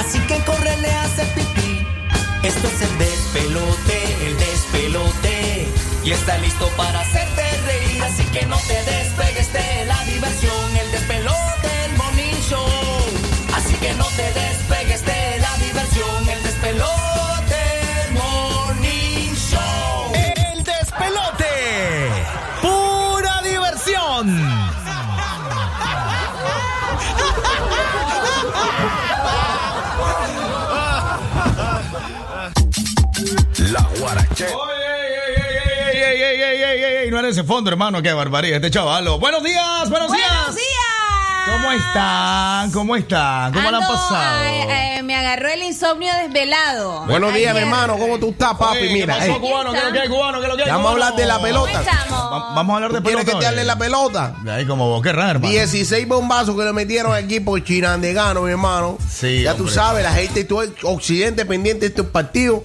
Así que corre, le hace pipí. Esto es el despelote, el despelote. Y está listo para hacerte reír. Así que no te despegues ese fondo, hermano. Qué barbaridad, este chavalo. Buenos días, buenos, días. ¡Buenos días! ¿Cómo están? ¿Cómo están? ¿Cómo la han Ando, pasado? eh, eh, me agarró el insomnio desvelado. Buenos días, mi hermano. ¿Cómo tú estás, papi? Oye, ¿qué Mira, pasó, eh, cubano? ¿Qué es lo que hay, cubano? ¿Qué es lo que hay, vamos a hablar de la cubano? ¿Cómo pelota. Va- Vamos a hablar de ¿Quieres pelota. que te hable hoy. la pelota? Ahí como qué raro, hermano. 16 bombazos que le metieron al equipo chinandegano, mi hermano. Sí, Ya tú sabes, la gente todo el occidente pendiente de estos partidos.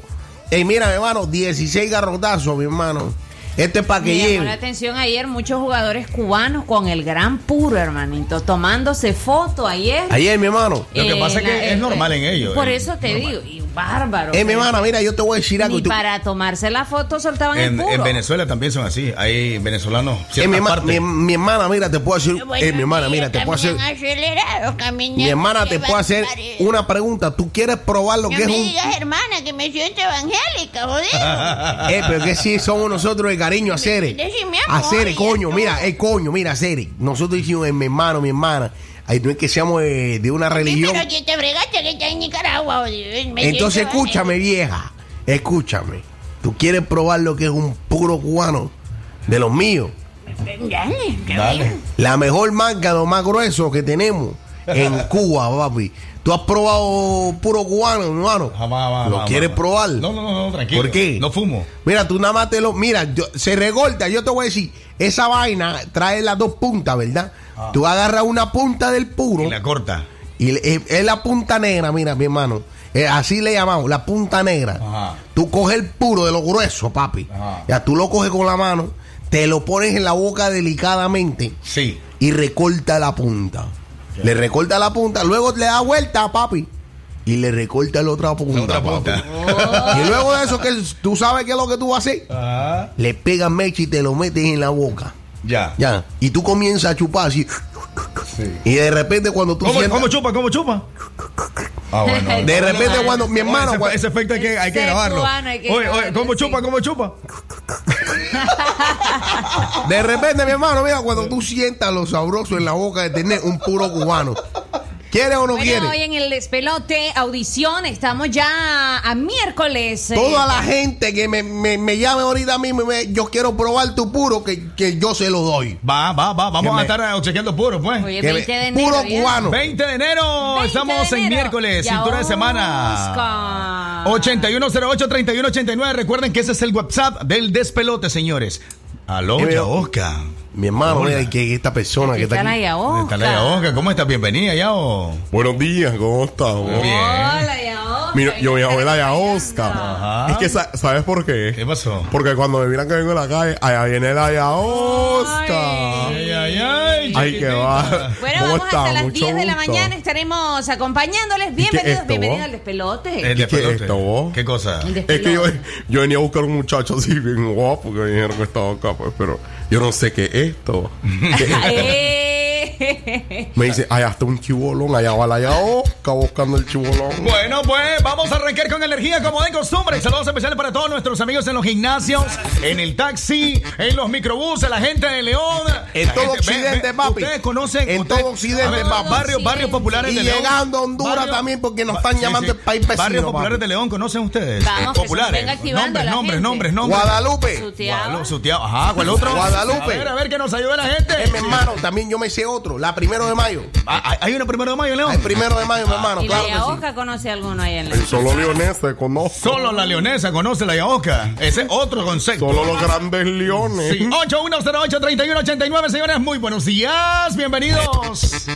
Y mira, mi hermano, 16 garrotazos, mi hermano. Esto es para que Me llamó la atención ayer muchos jugadores cubanos con el gran puro, hermanito, tomándose foto ayer. Ayer, mi hermano. Lo que pasa es que es normal en ellos, Por eh, eso te normal. digo, y bárbaro. Eh, mi hermana, mira, yo te voy a decir algo. Ni Tú- para tomarse la foto soltaban el puro. en Venezuela también son así. Hay venezolanos. Eh, mi, hermana, mira, te puedo hacer. eh, mi hermana, mira, te puedo hacer. acelerado, caminando. Mi hermana, te puedo hacer una pregunta. ¿Tú quieres probar lo No que es me un. digas, hermana, que me siento evangélica, jodido. Eh, pero que sí somos nosotros de cariño a Cere. A Cere, coño, mira, eh, coño, mira, Cere. Nosotros hicimos, eh, mi hermano, mi hermana. Ay, no es que seamos de, de una Sí, religión. pero aquí te fregaste que está en Nicaragua, jodido. Me Entonces, escúchame, vieja. Escúchame. ¿Tú quieres probar lo que es un puro cubano? De los míos. Dale, Dale. La mejor marca, lo más grueso que tenemos en Cuba, papi. ¿Tú has probado puro cubano, hermano? Jamás, jamás, ¿Lo jamás, quieres jamás. probar? No, no, no, no, tranquilo. ¿Por qué? No fumo. Mira, tú nada más te lo. Mira, yo- se recorta. Yo te voy a decir, esa vaina trae las dos puntas, ¿verdad? Tú agarras una punta del puro Y la corta. y es, es la punta negra, mira, mi hermano. Eh, así le llamamos, la punta negra. Ajá. Tú coges el puro de lo grueso, papi. Ajá. Ya tú lo coges con la mano, te lo pones en la boca delicadamente Sí. y recorta la punta. Le recorta la punta, luego le da vuelta, papi. Y le recorta la otra punta. Papi. Y luego de eso, que tú sabes qué es lo que tú vas a hacer. Ajá. Le pegas mecha y te lo metes en la boca. Ya. Ya. Y tú comienzas a chupar así. Sí. Y de repente cuando tú ¿Cómo, sientas- cómo chupa? ¿Cómo chupa? Ah, bueno. De repente cuando mi hermano... ese, efecto hay que, hay que grabarlo. cubano hay que oye, oye, grabarlo, ¿cómo sí. chupa? ¿Cómo chupa? De repente, mi hermano, mira, cuando tú sientas lo sabroso en la boca de tener un puro cubano. ¿Quieres o no Bueno, quieres? hoy en el despelote, audición, estamos ya a miércoles. eh, Toda la gente que me, me, me llame ahorita mismo, y me- yo quiero probar tu puro, que, que yo se lo doy. Va, va, va. Vamos Que a me- estar obsequiando puro, pues. Que 20 me- de enero. puro cubano. 20 de enero. 20 Estamos de en miércoles, Ya cintura de semana. Oscar. 8108-3189. Recuerden que ese es el WhatsApp del despelote, señores. Aló, Eh, ya pero- Oscar. Mi hermano, Hola. mira, que esta persona que está aquí. Yaosca. Está la Oscar. ¿Cómo estás? Bienvenida, Yao. Buenos días, ¿cómo estás? Bien. Hola, Yaosca. Mira, yo mi abuela ya Ajá. Oscar. Es que, sa- ¿sabes por qué? ¿Qué pasó? Porque cuando me miran que vengo en la calle, allá viene la ya Oscar. Ay, ay, ay. Ay, qué chiquitita. va. Bueno, ¿Cómo vamos está? hasta las Mucho 10 de la gusto. mañana. Estaremos acompañándoles. qué Bienvenidos, esto, bienvenidos vos? al despelote. El ¿Y qué despelote. es esto, vos? ¿Qué cosa? El Es que yo, despelote. yo venía a buscar un muchacho así bien guapo que me dijeron que estaba acá, pues, pero yo no sé qué es esto. Eh. Me dice, allá está un chibolón, allá va la ya Oscar buscando el chibolón. Bueno, pues vamos a arrancar con energía como de costumbre. Saludos especiales para todos nuestros amigos en los gimnasios, en el taxi, en los microbuses, la gente de León. En La todo gente- Occidente, papi. Ustedes conocen. En ustedes- todo Occidente, papi. Barrios, barrios populares Y de León. llegando a Honduras también, porque nos están llamando el país vecino, Barrios papi. populares de León, ¿conocen ustedes? Vamos, populares. venga activando nombres, la nombres, gente. nombres, nombres. Guadalupe. Guadalupe. Ajá, ¿cuál otro? Guadalupe. A ver, a ver que nos ayude la gente. Eh, mi hermano, también yo me sé otro. La primero de mayo. Ah, ¿Hay una primero de mayo, León? El primero de mayo, mi hermano. ¿Y la Claro sí. Yaosca conoce alguno ahí en la El solo leonés se conoce. Solo la leonesa conoce la yaosca. Ese es otro concepto. Solo los grandes leones. Sí, 8108-3189, señores, muy buenos días, bienvenidos.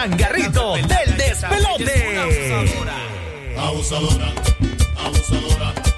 changarrito del despelote. Abusadora, abusadora.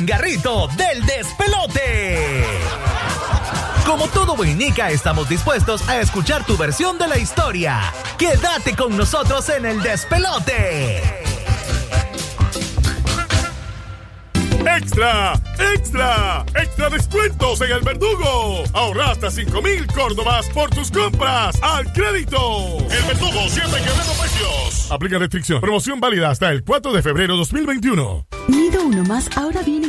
changarrito del despelote. Como todo Boinica, estamos dispuestos a escuchar tu versión de la historia. Quédate con nosotros en el despelote. ¡Extra! ¡Extra! ¡Extra descuentos en el verdugo! Ahorra hasta 5 mil córdobas por tus compras al crédito. El verdugo siempre quebrando precios. Aplica restricción. Promoción válida hasta el 4 de febrero 2021. Nido uno más ahora viene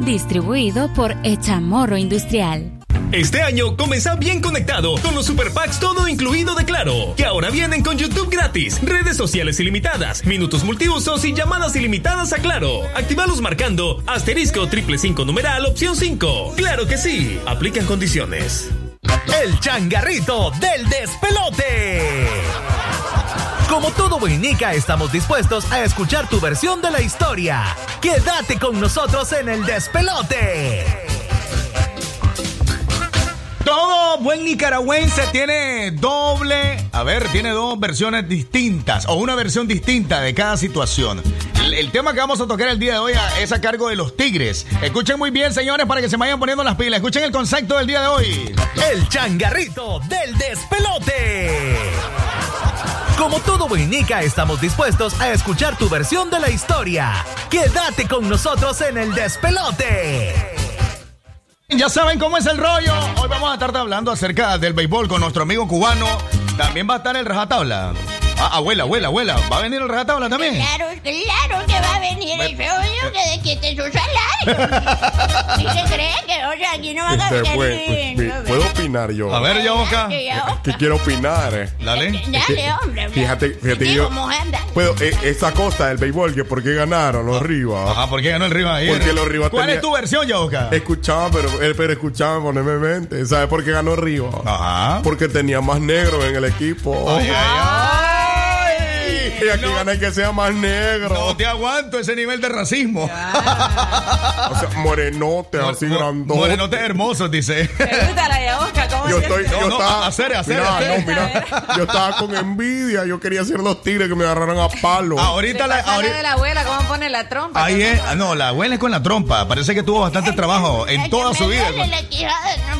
Distribuido por Echamorro Industrial. Este año comienza bien conectado con los Super Packs todo incluido de Claro, que ahora vienen con YouTube gratis, redes sociales ilimitadas, minutos multiusos y llamadas ilimitadas a Claro. Actívalos marcando asterisco triple cinco numeral opción 5. Claro que sí, aplican condiciones. El changarrito del despelote. Como todo boinica, estamos dispuestos a escuchar tu versión de la historia. Quédate con nosotros en el despelote. Todo buen nicaragüense tiene doble, a ver, tiene dos versiones distintas o una versión distinta de cada situación. El, el tema que vamos a tocar el día de hoy es a cargo de los tigres. Escuchen muy bien, señores, para que se vayan poniendo las pilas. Escuchen el concepto del día de hoy. El changarrito del despelote. Como todo boinica, estamos dispuestos a escuchar tu versión de la historia. Quédate con nosotros en el despelote. Ya saben cómo es el rollo. Hoy vamos a estar hablando acerca del béisbol con nuestro amigo cubano. También va a estar el rajatabla. Ah, abuela, abuela, abuela. ¿Va a venir el rajatabla también? Claro, claro que va a venir el feo yo que de quite su salario. ¿Y se cree que, o sea, aquí no van a Este, venir? pues, pues, ¿Puedo opinar yo? A ver. Sí, Yaoka. Que quiero opinar. eh. Dale. Dale, hombre. Fíjate, fíjate que Digo, yo. Puedo, eh, esa cosa del béisbol, que por qué ganaron los Rivas. Ajá, ¿por qué ganó el Rivas ayer? Porque los Rivas ¿Cuál tenía- es tu versión, Yaoka? Escuchaba, pero, eh, pero escuchaba, poneme mente. ¿Sabes por qué ganó Rivas? Ajá. Porque tenía más negros en el equipo. Ay, ay, ay. Y aquí gana el que sea más negro. No te aguanto ese nivel de racismo. O sea, morenote, así grandote. Morenote hermosos, dice. Pregunta la Yaosca, ¿cómo Yo estoy, No, yo no, estaba, hacer, hacer, mira, hacer. no, mira, yo estaba con envidia, yo quería ser los tigres que me agarraran a palo. Ahorita la, la ahorita- de la abuela, ¿cómo pone la trompa? Ahí es. No, la abuela es con la trompa. Parece que tuvo bastante trabajo en toda su vida. no, Eh,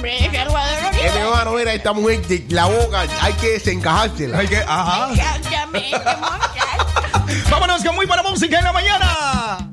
mira, esta mujer, la boca, hay que desencajársela. Hay que, ajá. Vámonos con muy buena música en la mañana.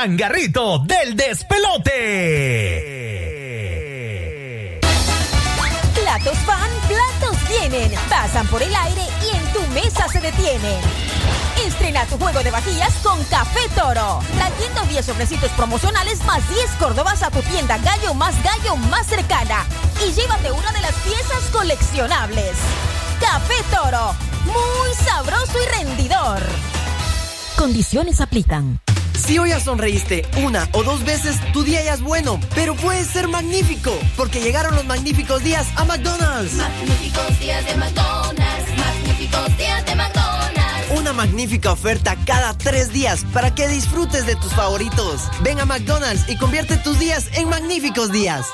Changarrito del despelote. Platos van, platos vienen. Pasan por el aire y en tu mesa se detienen. Estrena tu juego de vajillas con Café Toro. Trayendo 10 sobrecitos promocionales más 10 córdobas a tu tienda Gallo más Gallo más cercana. Y llévate una de las piezas coleccionables. Café Toro. Muy sabroso y rendidor. Condiciones aplican. Si hoy ya sonreíste una o dos veces, tu día ya es bueno, pero puede ser magnífico, porque llegaron los magníficos días a McDonald's. Magníficos días de McDonald's. Magníficos días de McDonald's. Una magnífica oferta cada tres días para que disfrutes de tus favoritos. Ven a McDonald's y convierte tus días en magníficos días.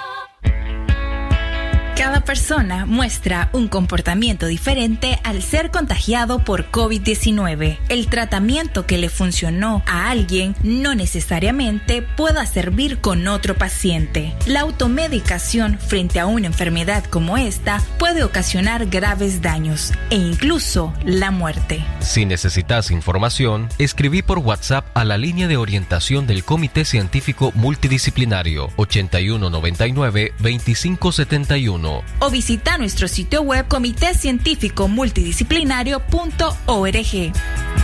Cada persona muestra un comportamiento diferente al ser contagiado por COVID-19. El tratamiento que le funcionó a alguien no necesariamente pueda servir con otro paciente. La automedicación frente a una enfermedad como esta puede ocasionar graves daños e incluso la muerte. Si necesitas información, escribí por WhatsApp a la línea de orientación del Comité Científico Multidisciplinario 8199-2571. O visita nuestro sitio web comitécientificomultidisciplinario.org.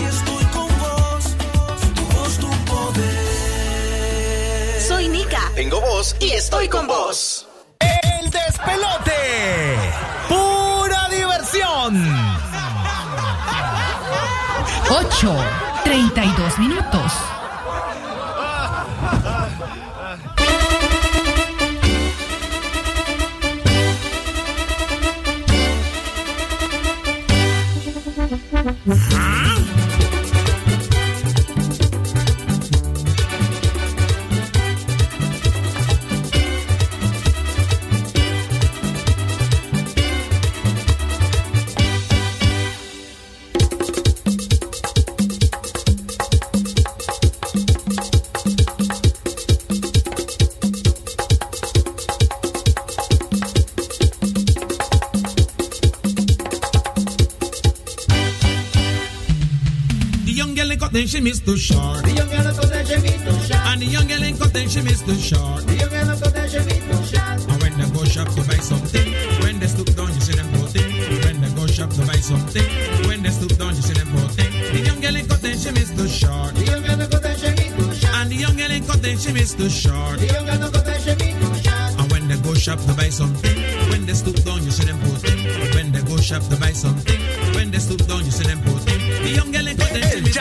y estoy con vos. Tu voz, tu poder. Soy Nika. Tengo voz y estoy con vos. El despelote. Pura diversión. 8, 32 minutos. Mm-hmm. She miss too short. The young girl in cotton, she miss too short. And the young girl in cotton, she miss too short. The young girl in cotton, she miss too short. And when they go shop to buy something, when they stoop down, you see them voting. When they go shop to buy something, when they stoop down, you see them voting. The young girl in cotton, she miss too short. The young girl in cotton, she miss too short. And the young girl in cotton, she miss too short. The young girl in cotton, she miss too short. And when they go shop to buy something, when they stoop down, you see them voting. When they go shop to buy something, when they stoop down, you see them voting.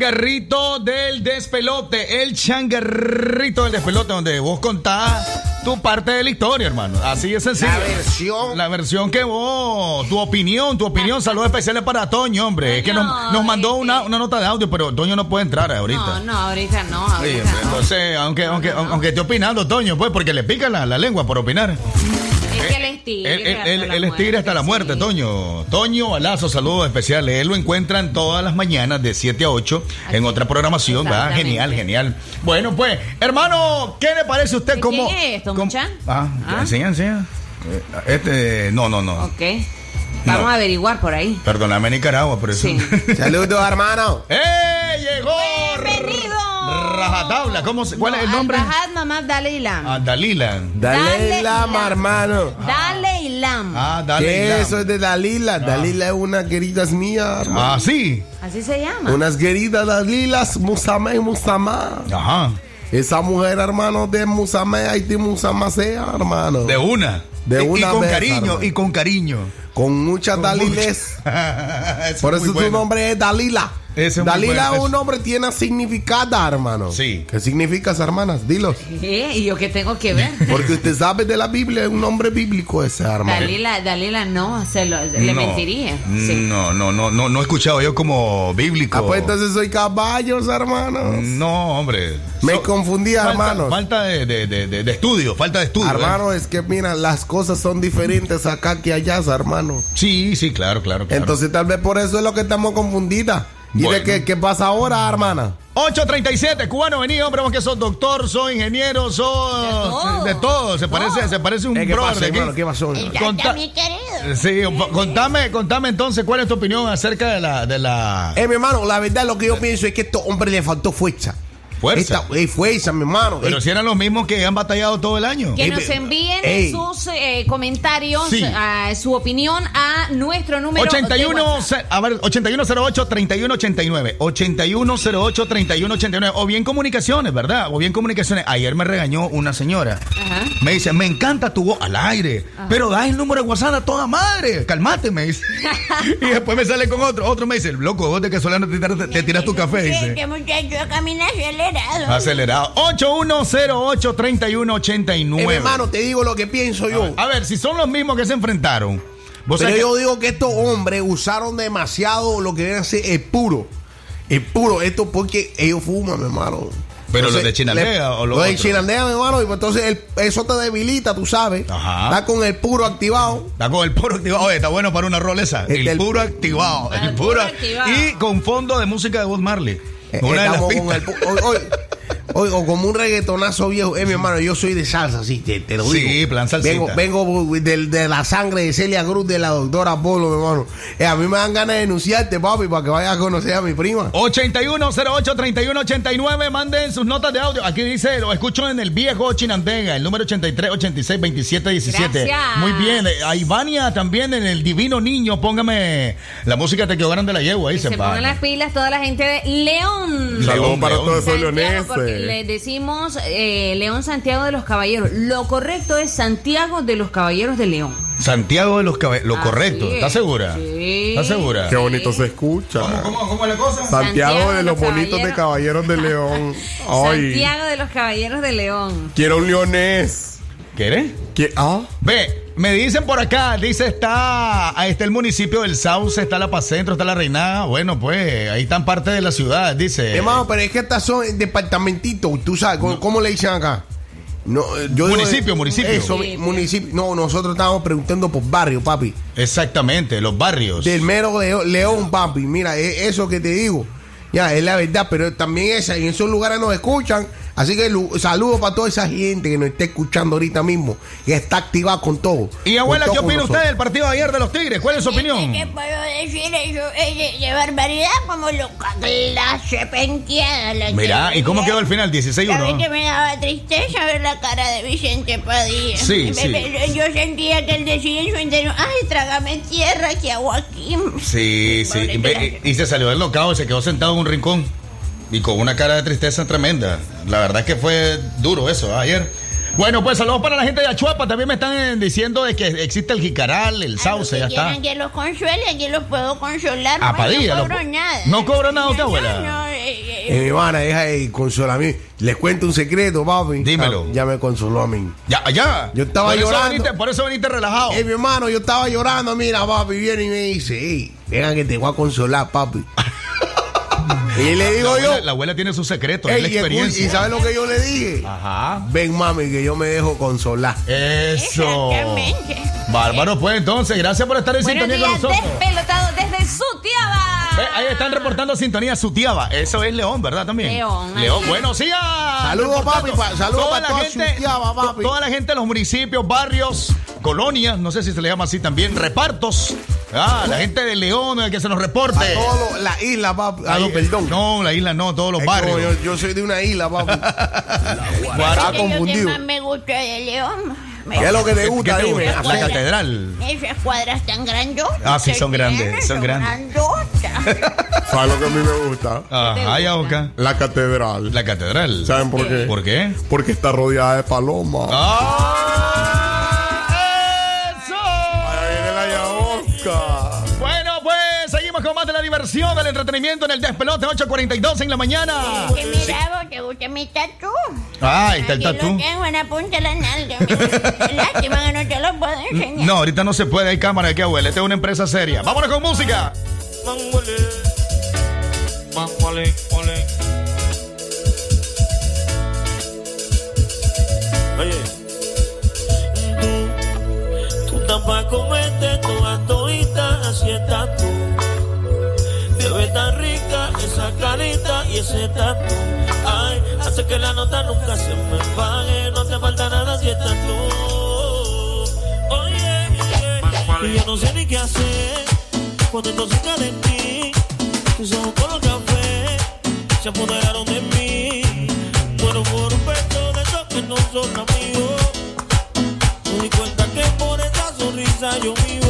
changarrito del despelote. El changarrito del despelote, donde vos contás tu parte de la historia, hermano. Así es sencillo. La versión. La versión que vos, tu opinión, tu opinión. Saludos especiales para Toño, hombre. es que nos, nos mandó una, una nota de audio, pero Toño no puede entrar ahorita. No, no, ahorita no. Sí, Ahorita no. entonces, aunque, aunque, aunque esté opinando, Toño, pues, porque le pica la, la lengua por opinar. Tigre. Él, él- hasta él- la él es tigre hasta la muerte, Toño. Toño Balazo, saludos especiales. Él lo encuentran todas las mañanas de 7 a 8 en otra programación. Genial, genial. Bueno, pues, hermano, ¿qué le parece a usted como. ¿Quién es esto, como-? Ah, Ah. enseña, enseña. Eh, Este, no, no, no. Ok. Vamos No. a averiguar por ahí. Perdóname, Nicaragua, por eso. Sí. Saludos, hermano. ¡Eh! Llegó. ¿Cómo se- ¿Cuál es el nombre? Rajad mamá Dale Ilam. Ah, Dalila. Lama, la- hermano. Dale Ilam. Ah, dale. ¿Qué Ilam. eso es de Dalila? Dalila es una querida mía, hermano. Ah, sí. Así se llama. Unas queridas Dalilas, Musamé y Musamá. Ajá. Esa mujer, hermano, de Musamé, Haití, Musamá sea, hermano. De una. De Y- una y con vez, cariño, y con cariño. Con muchas Con Daliles. Eso Por es eso bueno. nombre es Dalila. Ese es Dalila bueno. es un nombre tiene significada, hermano. Sí. ¿Qué significa, hermanas? Dilos. ¿Qué? ¿Y yo qué tengo que ver? Porque usted sabe de la Biblia, es un nombre bíblico ese, hermano. Dalila, Dalila no, se lo, le No. mentiría. Sí. No, no, no, no, no he escuchado yo como bíblico. Ah, pues entonces soy caballos, hermano. No, hombre. Me So- confundí, falta, hermano. Falta de, de- de- de- de estudio, falta de estudio. Hermano, es que mira, las cosas son diferentes acá que allá, hermano. ¿eh? Sí, sí, claro, claro, claro. Entonces tal vez por eso es lo que estamos confundidas. ¿Y Bueno. de qué, qué pasa ahora, hermana? 837, cubano, vení, hombre, vos que sos doctor, sos ingeniero, sos de todo. Se parece, se parece un Eh, ¿Qué brother pasó, hermano? ¿Qué pasó? Conta- mi querido. Sí, contame, contame entonces cuál es tu opinión acerca de la, de la Eh, mi hermano, la verdad lo que yo pienso es que a estos hombres le faltó fuerza. Fuerza. Esta- eh, fuerza, mi hermano. Pero Eh, si eran los mismos que han batallado todo el año. Que Ey, nos envíen ey. sus eh, comentarios, Sí. a su opinión a nuestro número 81, de WhatsApp. ce- a ver, 8108-3189. 8108-3189. O bien comunicaciones, ¿verdad? O bien comunicaciones. Ayer me regañó una señora. Ajá. Me dice, me encanta tu voz al aire. Pero da el número de WhatsApp a toda madre. Calmate, me dice. y después me sale con otro. Otro me dice, loco, vos de que solano te, tiras- te tiras tu café. Sí, Dice. que muchacho camina acelerado. Acelerado. 8108-3189. eh, mi hermano, te digo lo que pienso yo. A ver, si son los mismos que se enfrentaron. Vos Pero yo que- digo que estos hombres usaron demasiado lo que viene a ser el puro. El puro, esto porque ellos fuman, mi hermano. Pero los de Chinandega o los los de? Chinandega, mi hermano, y pues entonces el- eso te debilita, tú sabes. Ajá. Está con el puro activado. Está con el puro activado. Oye, está bueno para una roleza. Este, El el- puro activado. El El puro puro. activado. Y con fondo de música de Bob Marley. Una de las con el hoy- hoy- o como un reggaetonazo viejo. Eh, mi hermano, yo soy de salsa, sí, te, te lo Sí, digo. plan salsita. Vengo, vengo de, de la sangre de Celia Cruz, de la doctora Polo, mi hermano. Eh, a mí me dan ganas de denunciarte, papi, para que vayas a conocer a mi prima. 8108-3189. Manden sus notas de audio. Aquí dice, lo escucho en el viejo Chinandega, el número 83 86 27 17. Gracias. Muy bien. Eh, A Ivania también en el Divino Niño. Póngame la música Te quedó grande la yegua. Ahí se, se pongan las pilas toda la gente de León. Saludos para León. todos esos Santiago, porque le decimos eh, León Santiago de los Caballeros. Lo correcto es Santiago de los Caballeros de León. Santiago de los Caballeros. Lo Así correcto. es. ¿Estás segura? Sí. ¿Estás segura? Qué bonito se escucha. ¿Cómo, cómo, cómo es la cosa? Santiago de los bonitos de Caballeros de León. Ay, Santiago de los Caballeros de León. quiero un leonés. ¿Quieres? ¿Qué? Ah, Ve, me dicen por acá, dice, está, ahí está el municipio del Sauce, está la Paz Centro, está la Reinada. Bueno, pues, ahí están parte de la ciudad, dice. Hermano, pero es que estas son departamentitos, tú sabes, ¿cómo, cómo le dicen acá? No, eh, yo digo- Municipio, municipio. Eso, Sí, sí. municipio. No, nosotros estábamos preguntando por barrio, papi. Exactamente, los barrios. Del mero Leo- León, papi. Mira, es eso que te digo. Ya, es la verdad, pero también esa, en esos lugares nos escuchan Así que lu- saludos para toda esa gente que nos está escuchando ahorita mismo, que está activada con todo. Y abuela, Con ¿qué todo opina usted del partido de ayer de los Tigres? ¿Cuál es su opinión? ¿Qué puedo decir eso? Es de, de barbaridad como loca clase penqueada la Mira, ¿y cómo quedó el final? ¿Sabes que 16-1. me daba tristeza ver la cara de Vicente Padilla? Sí, Me- sí. me- Yo sentía que él decía en su interior, ay, trágame tierra, que hago aquí. Sí, sí. Y, y se salió del locao y se quedó sentado en un rincón. Y con una cara de tristeza tremenda. La verdad es que fue duro eso ¿ah? ayer. Bueno, pues saludos para la gente de Achuapa. También me están eh, diciendo de que existe el jicaral, el sauce, ya está. Que los consuele, aquí los puedo consolar. A pues, Padilla, no cobro nada. ¿No cobra nada usted, No, abuela? no, eh, eh, Eh, mi hermana, deja de consolar a mí. Les cuento un secreto, papi. Dímelo. Ah, Ya me consoló a mí. Ya, ya. Yo estaba Por eso llorando. veniste- por eso veniste relajado. Eh, mi hermano, yo estaba llorando. Mira, papi, viene y me dice, hey, venga que te voy a consolar, papi. y le digo la yo, abuela, la abuela tiene su secreto, es "Ey, la y escu- experiencia. ¿y sabes lo que yo le dije? Ajá. Ven, mami, que yo me dejo consolar. Eso. Bárbaro, pues entonces, gracias por estar en Buenos sintonía con nosotros. despelotados desde. Ve, ahí están reportando sintonía Sutiaba. Eso es León, ¿verdad? También. León, León, buenos días. Saludos, papi, pa- saludos Toda para la gente, Sutiaba, papi. Toda la gente de los municipios, barrios, colonias, no sé si se le llama así también, repartos. Ah, la gente de León, eh, que se nos reporte. A todos la isla, papi. Ah, no, perdón. No, la isla no, todos los Es barrios. Yo, yo soy de una isla, papi. Confundido. más me gusta de León. Me ¿Qué es lo que te ¿Qué gusta? te Dime. gusta? La Cuadra- catedral. Esas cuadras tan grandotas. Ah, sí, son grandes, son grandes. grandotas. ¿Sabes lo que a mí me gusta? Ajá, ya, Oca. La catedral. La catedral. ¿Saben por qué? ¿Por qué? Porque está rodeada de palomas. Ahí con más de la diversión, del entretenimiento en el despelote 8.42 en la mañana. Que mira, ¿te gusta mi tatu? Ah, ahí está el Aquí tatú. lo tengo en la punta de la nalga. Lástima que no te lo puedo enseñar. No, ahorita no se puede, hay cámara que abuela. Esta es una empresa seria. Vámonos con música. Oye, tú, tú estás pa' comerte toda todita, así estás tú. Ves tan rica esa carita y ese tatu. Ay, hace que la nota nunca se me pague, no te falta nada si estás tú. Oye, y yo no sé ni qué hacer cuando estoy cerca de ti. Tus ojos color café se apoderaron de mí. Muero por un beso de esos que no son amigos. Me di cuenta que por esa sonrisa yo vivo.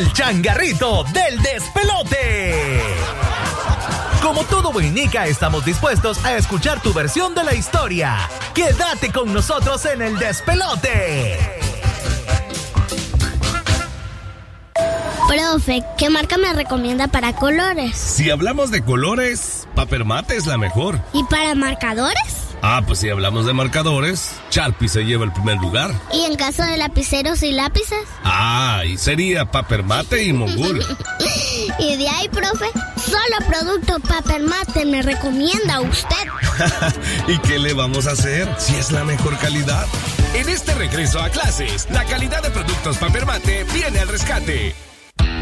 El changarrito del despelote. Como todo boinica, estamos dispuestos a escuchar tu versión de la historia. Quédate con nosotros en el despelote. Profe, ¿qué marca me recomienda para colores? Si hablamos de colores, Papermate es la mejor. ¿Y para marcadores? Ah, pues si hablamos de marcadores, Sharpie se lleva el primer lugar. ¿Y en caso de lapiceros y lápices? Ah, y sería Papermate y Mogul. y de ahí, profe, solo producto Papermate me recomienda usted. ¿Y qué le vamos a hacer si es la mejor calidad? En este regreso a clases, la calidad de productos Papermate viene al rescate.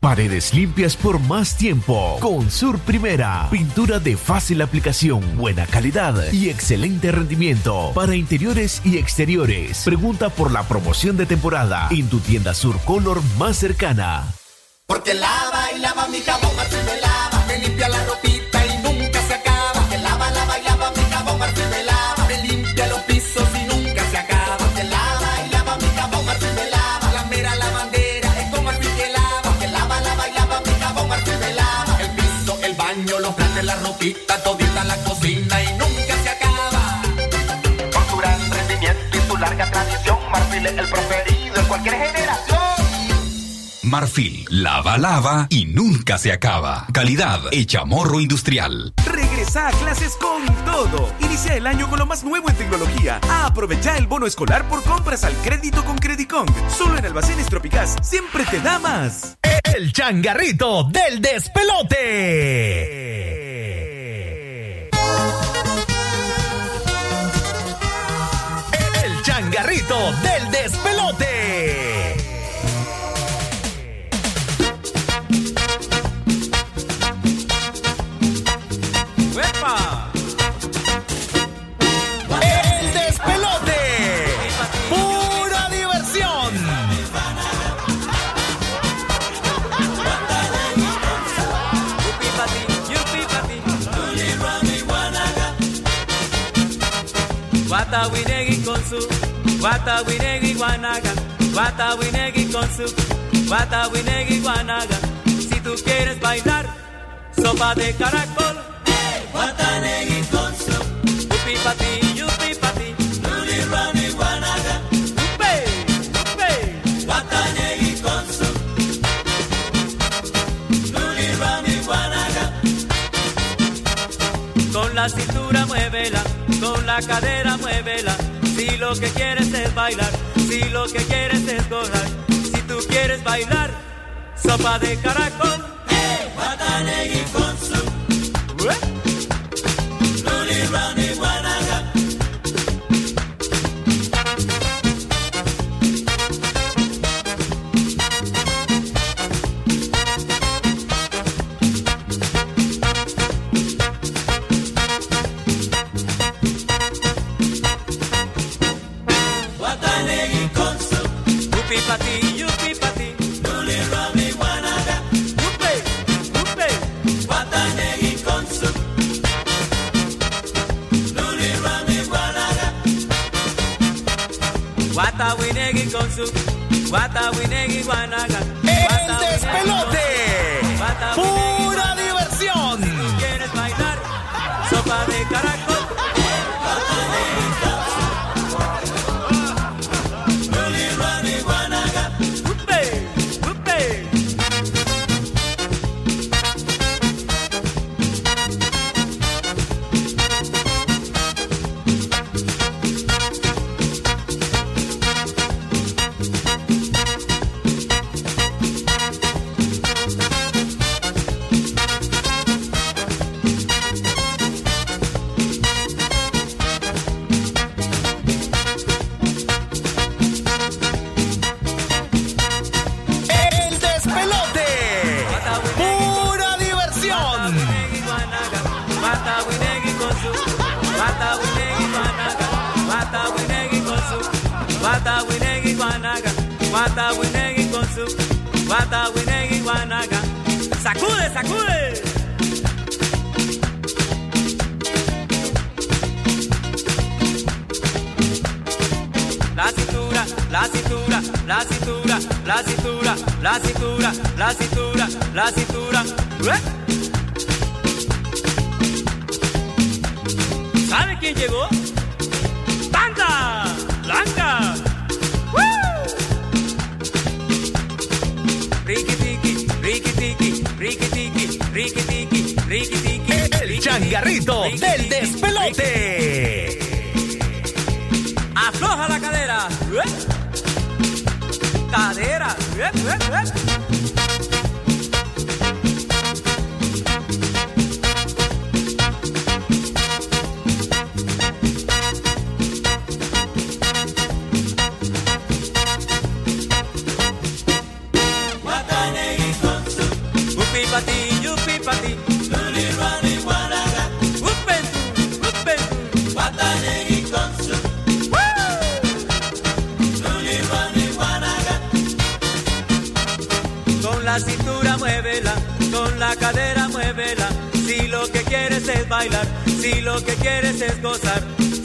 Paredes limpias por más tiempo. Con Sur Primera. Pintura de fácil aplicación, buena calidad y excelente rendimiento. Para interiores y exteriores. Pregunta por la promoción de temporada en tu tienda Sur Color más cercana. Porque lava y lava mi jabón, me lava. Me limpia la ropita ropita, todita la cocina y nunca se acaba. Con su gran rendimiento y su larga tradición, Marfil es el preferido en cualquier generación. Marfil, lava, lava y nunca se acaba. Calidad hecha morro industrial. Regresa a clases con todo. Inicia el año con lo más nuevo en tecnología. Aprovecha el bono escolar por compras al crédito con Credicong. Solo en Almacenes Tropicás. Siempre te da más. El changarrito del despelote. El changarrito del despelote. ¡Epa! El despelote. Pura diversión. Con su, wata winegi guanaga, wata winegi con su, wata winegi guanaga. Si tú quieres bailar, sopa de caracol, wata negi con su, yupi pati, yupi pati, luli rani guanaga, yupe, yupe, wata negi con su, luli rani guanaga. Con la cintura muévela, con la cadera muévela. Si lo que quieres es bailar, si lo que quieres es gozar, si tú quieres bailar, sopa de caracol. ¡Hey! Guatanegui con su.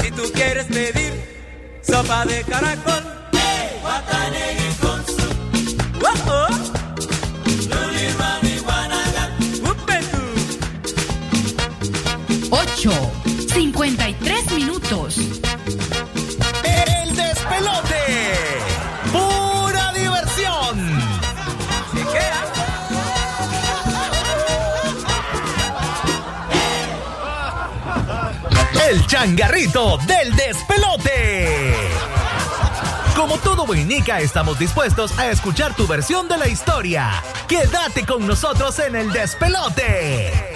Si tú quieres pedir sopa de caracol, hey, watanegi konsu. Oh, oh. Luli mami guanaga. Upetu. Ocho. changarrito del despelote. Como todo Boinica, estamos dispuestos a escuchar tu versión de la historia. Quédate con nosotros en el despelote.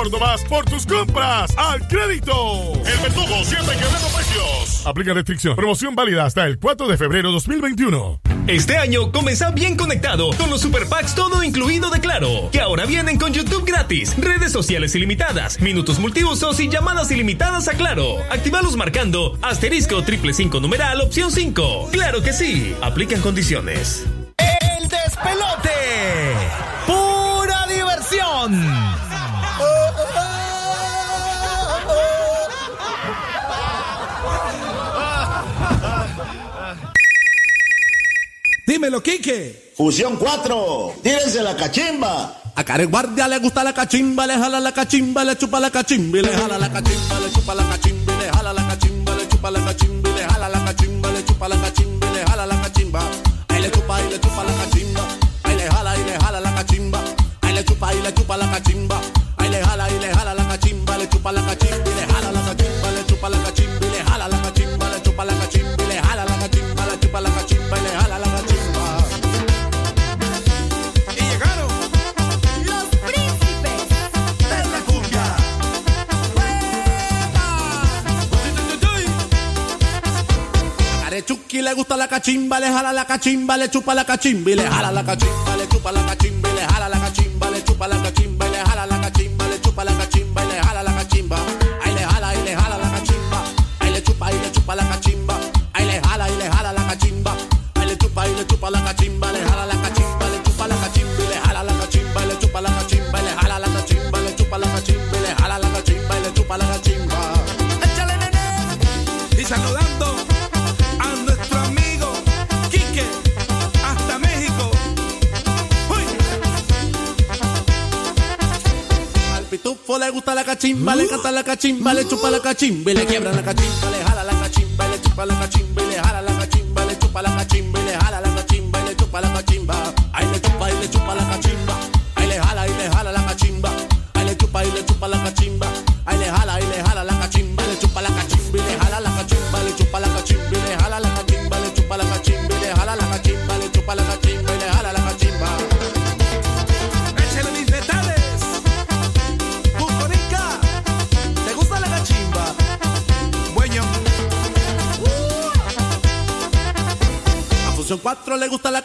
Córdobas por tus compras al crédito. El verdugo siempre quebrando precios. Aplica restricción. Promoción válida hasta el 4 de febrero 2021. Este año comenzá bien conectado con los super packs todo incluido de Claro, que ahora vienen con YouTube gratis, redes sociales ilimitadas, minutos multiusos y llamadas ilimitadas a Claro. Actívalos marcando asterisco triple cinco numeral opción 5. Claro que sí, aplican condiciones. El despelote. Pura diversión. Dímelo, Quique. Fusión 4, tírense la cachimba. A Care Guardia le gusta la cachimba, le jala la cachimba, le chupa la cachimba, y le jala la cachimba, le chupa la cachimba, y le jala la cachimba, le chupa la cachimba, y le jala la cachimba, le chupa la cachimba, y le jala la cachimba. Ahí le chupa y le chupa la cachimba, ahí le jala y le jala la cachimba, ahí le chupa y le chupa la cachimba, le gusta la cachimba, le jala la cachimba, le chupa la cachimba y le jala la cachimba, le chupa la cachimba le gusta la cachimba, le canta la cachimba, le chupa la cachimba le quiebra la cachimba, le jala la cachimba, le chupa la cachimba le jala la cachimba, le chupa la cachimba le jala la cachimba le chupa la cachimba.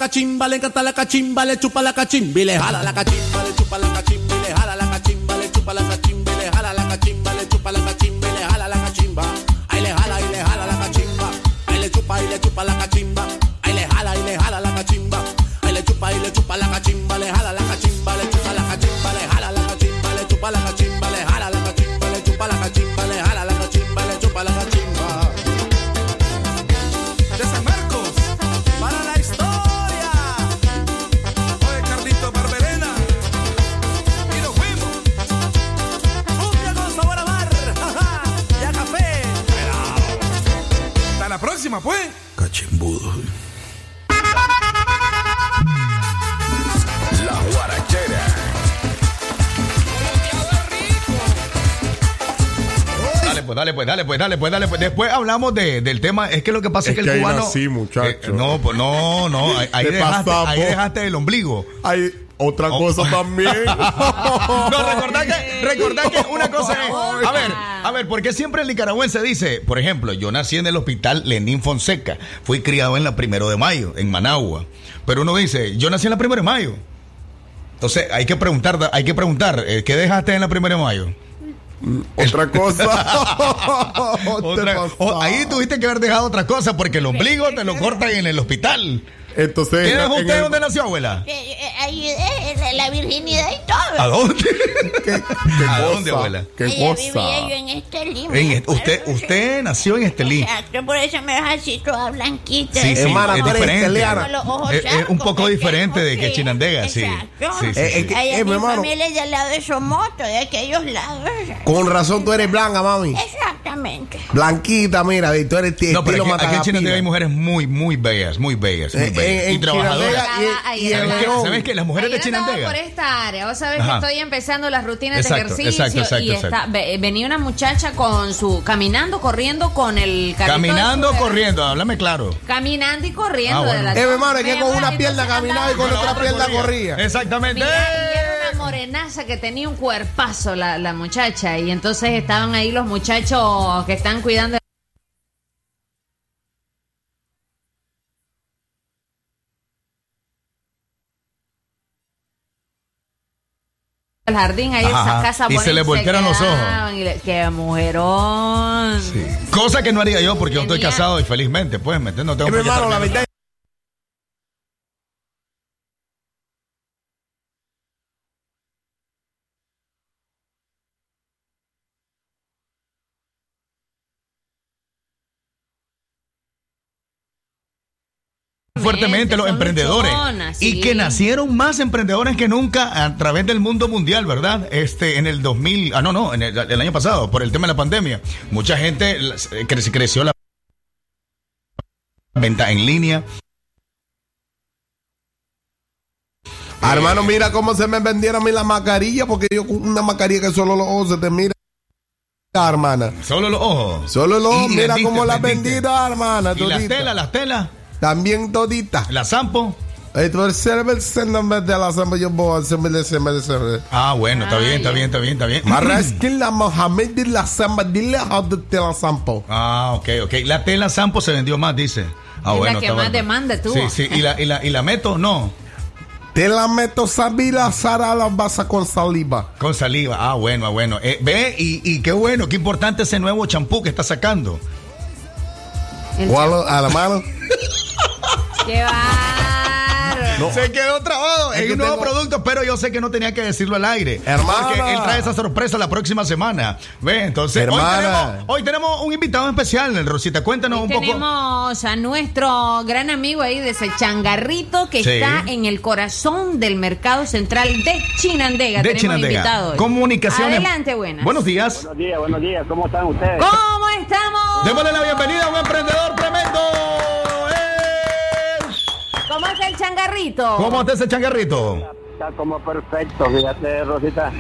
Cachimba, le encanta la cachimba, le chupa la cachimba y le jala la cachimba, pues, dale, pues, dale, pues, dale, pues, dale, pues. Después hablamos de, del tema. Es que lo que pasa es, Es que el ahí cubano. muchacho. Eh, no, pues no, no. Ahí, ahí Te dejaste, ahí el ombligo. Hay otra Oh. cosa también. No, recordad que, recordad que una cosa es. A ver, a ver, porque siempre el nicaragüense dice, por ejemplo, yo nací en el hospital Lenín Fonseca, fui criado en la primero de mayo, en Managua. Pero uno dice, yo nací en la primero de mayo. Entonces hay que preguntar, hay que preguntar, eh, ¿qué dejaste en la primera de mayo? Otra cosa. Otra- o- ahí tuviste que haber dejado otra cosa porque el ombligo te lo cortan en el hospital. Entonces. ¿Quién es usted? el- ¿Dónde nació, abuela? Eh, eh, Ayudé la, virginidad y todo. ¿A dónde? ¿Qué ¿A dónde, abuela? ¿Qué Ella cosa? vivía yo en este limo. En est- usted, usted nació en Estelí. Exacto, por eso me ves así toda blanquita. Sí, sí, Hermana, es diferente. Es, es un poco ¿me diferente de que? Chinandega, sí. Exacto. Sí, sí, Eh, sí. eh, que- Ay, eh, mi mi hermano. familia es del lado de Somoto, de aquellos lados. Con razón tú eres blanca, mami. Exactamente. Blanquita, mira, tú eres No, pero aquí, aquí en Chinandega hay mujeres muy, muy bellas, muy bellas, muy Eh, bellas. Y en. Chinandega Ahí y, y. ¿Sabes que las mujeres de Chinandega? por esta área. Vos sabés que estoy empezando las rutinas Exacto, de ejercicio exacto, exacto, y exacto. está- ve- venía una muchacha con su caminando, corriendo con el Caminando, corriendo, háblame claro. Caminando y corriendo. Ah, bueno. de la- Eh, es que con una pierna caminaba y con otra pierna corría. Exactamente. Mira, y era una morenaza que tenía un cuerpazo la, la muchacha y entonces estaban ahí los muchachos que están cuidando el jardín ahí Ajá, esa casa y se le voltearon los ojos. le- qué mujerón. Cosa que no haría yo porque yo estoy Tenía- casado y felizmente, pues, ¿me entiendes? No tengo por qué estar fuertemente los emprendedores luchonas, y sí. que nacieron más emprendedores que nunca a través del mundo mundial, ¿verdad? Este en el 2000, ah no, no, en el, el año pasado por el tema de la pandemia. Mucha gente cre- creció la venta en línea. Ah, Hermano, mira cómo se me vendieron a mí las mascarillas, porque yo con una mascarilla que solo los ojos se te mira. Hermana. Solo los ojos. Solo los ojos, mira vendiste, cómo las vendiste. vendidas, hermana. Y las telas, las telas, También todita. la sampo. Esto es el server de la samba yo voy a. Ah, bueno, está bien, está bien, está bien, está bien. Marras que la Mohamed de la samba, dile a de la sampo. Ah, ok, ok. La tela sampo se vendió más, dice. Ah, Es bueno, la que más demanda tuvo. Sí, sí. ¿Y la, y la, y la meto? No. Te la meto sabila, Sara la basa con saliva. Con saliva. Ah, bueno, ah, bueno. Eh, ve, y, y qué bueno, qué importante ese nuevo champú que está sacando. ¿Cuál a la mano? qué bárbaro. Se quedó trabado Es en que un nuevo tengo- producto, pero yo sé que no tenía que decirlo al aire. Hermana. Porque él trae esa sorpresa la próxima semana. Ve, entonces, hoy Hermana. tenemos, hoy tenemos un invitado especial, Rosita. Cuéntanos un poco. Tenemos a nuestro gran amigo ahí de ese changarrito que Sí. está en el corazón del mercado central de Chinandega. De Tenemos Chinandega. invitado hoy. Comunicaciones. Adelante, buenas. Buenos días. Buenos días, buenos días. ¿Cómo están ustedes? ¿Cómo? Démosle la bienvenida a un emprendedor tremendo. ¡Eh! ¿Cómo está el changarrito? ¿Cómo está ese changarrito? Está como perfecto, fíjate, Rosita.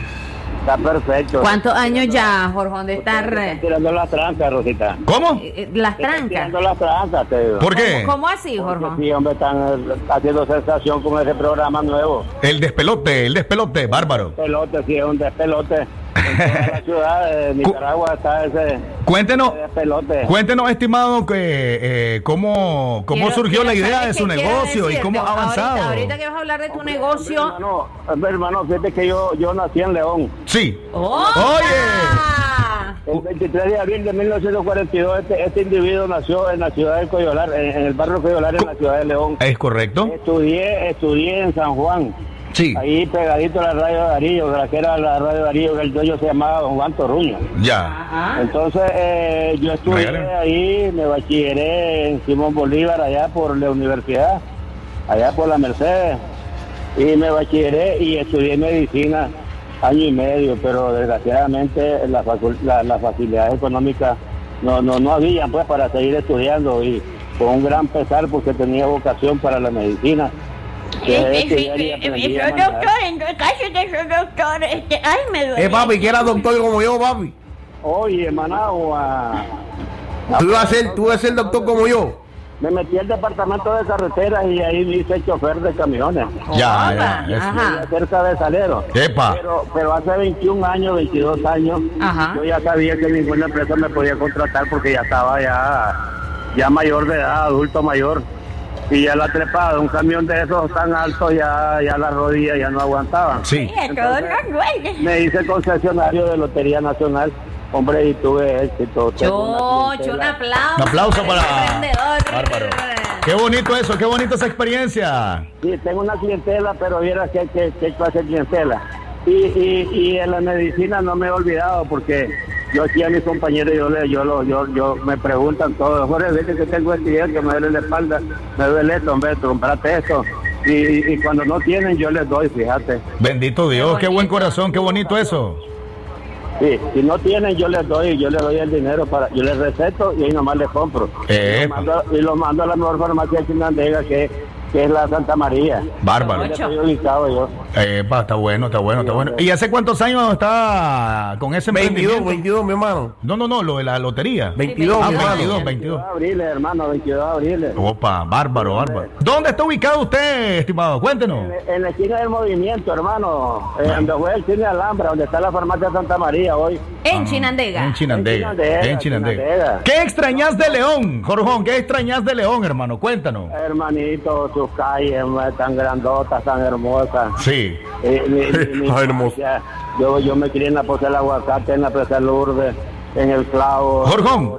Está perfecto. ¿Cuántos años ya, Jorge, de estar Están tirando las trancas, Rosita. ¿Cómo? eh, las Están trancas? tirando las trancas, te digo. ¿Por qué? ¿Cómo, cómo así, Jorge? Sí, hombre, están eh, haciendo sensación con ese programa nuevo. El despelote, el despelote, bárbaro. Pelote, sí, es un despelote. Toda la ciudad de Nicaragua está ese, Cuéntenos, ese despelote. cuéntenos, estimado, que, eh, cómo, cómo Quiero- surgió la idea de su negocio y cómo ha avanzado. Ahorita, ahorita que vas a hablar de tu negocio. Hermano, hombre, hermano, fíjate que yo, yo nací en León. Sí. ¡Hola! El 23 de abril de 1942, este, este individuo nació en la ciudad de Coyolar, en, en el barrio Coyolar, en la ciudad de León. Es correcto. Estudié, estudié en San Juan. Sí. Ahí pegadito a la radio Darío, la que era la radio Darío, que el dueño se llamaba Don Juan Torruño. Ya. Entonces, eh, yo estudié Regale. ahí, me bachilleré en Simón Bolívar, allá por la universidad, allá por la Mercedes. Y me bachilleré y estudié medicina año y medio, pero desgraciadamente la facu- la- las facilidades económicas no, no, no había pues para seguir estudiando y con un gran pesar porque tenía vocación para la medicina. Manejar. doctor. Este, ay, me duele. Eh, papi, que era doctor como yo, papi. Oye, Managua. Tú ibas a ser, tú ibas a ser doctor como yo. Me metí al departamento de carreteras y ahí hice chofer de camiones. Ya, ya, cerca de Salero. Epa. Pero, pero hace 21 años, 22 años, yo ya sabía que ninguna empresa me podía contratar porque ya estaba ya, ya mayor de edad, adulto mayor. Y ya la trepada un camión de esos tan altos, ya, ya las rodillas ya no aguantaban. Sí. Duele. Me hice concesionario de Lotería Nacional. Hombre, y tuve éxito. Una Chocho, un aplauso. Un aplauso para-. Bárbaro. Qué bonito eso, qué bonito esa experiencia. Sí, tengo una clientela, pero vieras qué, qué, qué clase de clientela. Y, y, y en la medicina no me he olvidado porque yo aquí a mis compañeros yo le, yo lo, yo, yo me preguntan todo, Jorge, vete que tengo este día que me duele la espalda, me duele esto, hombre, comprate esto. Y, y- y cuando no tienen yo les doy, fíjate. Bendito Dios, qué buen corazón, qué bonito eso. Sí, si no tienen yo les doy, yo les doy el dinero para, yo les receto y ahí nomás les compro. Eh, y, lo mando, y lo mando a la mejor farmacia de Chinandega que, que es la Santa María. Bárbaro. Yo. Epa, está bueno, está bueno, está bueno. ¿Y hace cuántos años está con ese 22, emprendimiento? 22, mi hermano. No, no, no, lo de la lotería. 22, ah, mi hermano. 22, 22. 22 de abril, hermano, 22 de abril. Opa, bárbaro, bárbaro. ¿Dónde está ubicado usted, estimado? Cuéntenos. En la esquina del movimiento, hermano, eh, donde fue el cine Alhambra, donde está la farmacia Santa María hoy. En Chinandega. En Chinandega. En Chinandega, En Chinandega. Chinandega. ¿Qué extrañas de León, Jorjón? ¿Qué extrañas de León, hermano? Cuéntanos. Hermanito, sus calles tan grandotas, tan hermosas. Sí. Eh, mi- mi- hermoso. infancia, Yo, yo me crié en la Poza del Aguacate, en la Presa Lourdes, en el Clavo, Jorjón.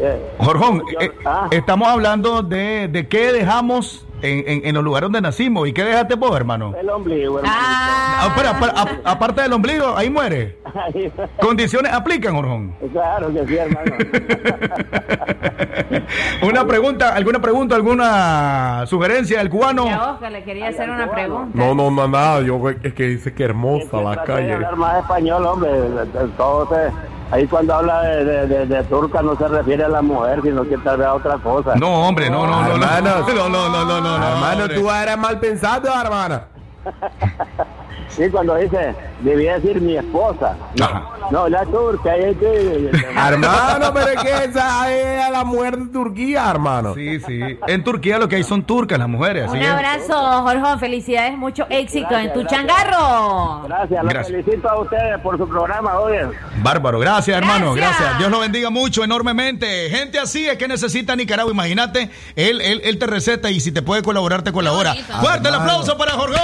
eh. Jorjón, eh, ah, estamos hablando de, de qué dejamos en, en- en los lugares donde nacimos. ¿Y qué dejaste vos, hermano? el ombligo, hermano. Ah, espera, espera, a- aparte del ombligo, ahí muere. ¿Condiciones aplican, Jorjón? claro que sí, hermano. Una pregunta, alguna pregunta, alguna sugerencia del cubano. a Oscar le quería hacer una pregunta. No, no, no, nada. Yo es que dice que hermosa la de calle. hablar más español, hombre. Entonces, ahí cuando habla de, de, de- de turca no se refiere a la mujer, sino que tal vez a otra cosa. No, hombre, no, no, no, no, Hermanos. no, no, no, no, no, no, hermano, hombre. tú eres mal pensado, hermana. Sí, cuando dice, debía decir mi esposa. Ajá. No, la turca. es que- hermano, pero es que esa es la mujer de Turquía, hermano. Sí, sí. En Turquía lo que hay son turcas las mujeres. así Un es. abrazo, Jorjón. Felicidades, mucho éxito Gracias, en tu gracias. changarro. Gracias, los Gracias. felicito a ustedes por su programa, oye. Bárbaro, gracias hermano, Gracias. gracias. Dios lo bendiga mucho, enormemente. Gente así es que necesita Nicaragua. Imagínate, él, él, él te receta y si te puede colaborar, te colabora. Fuerte el aplauso para Jorgón.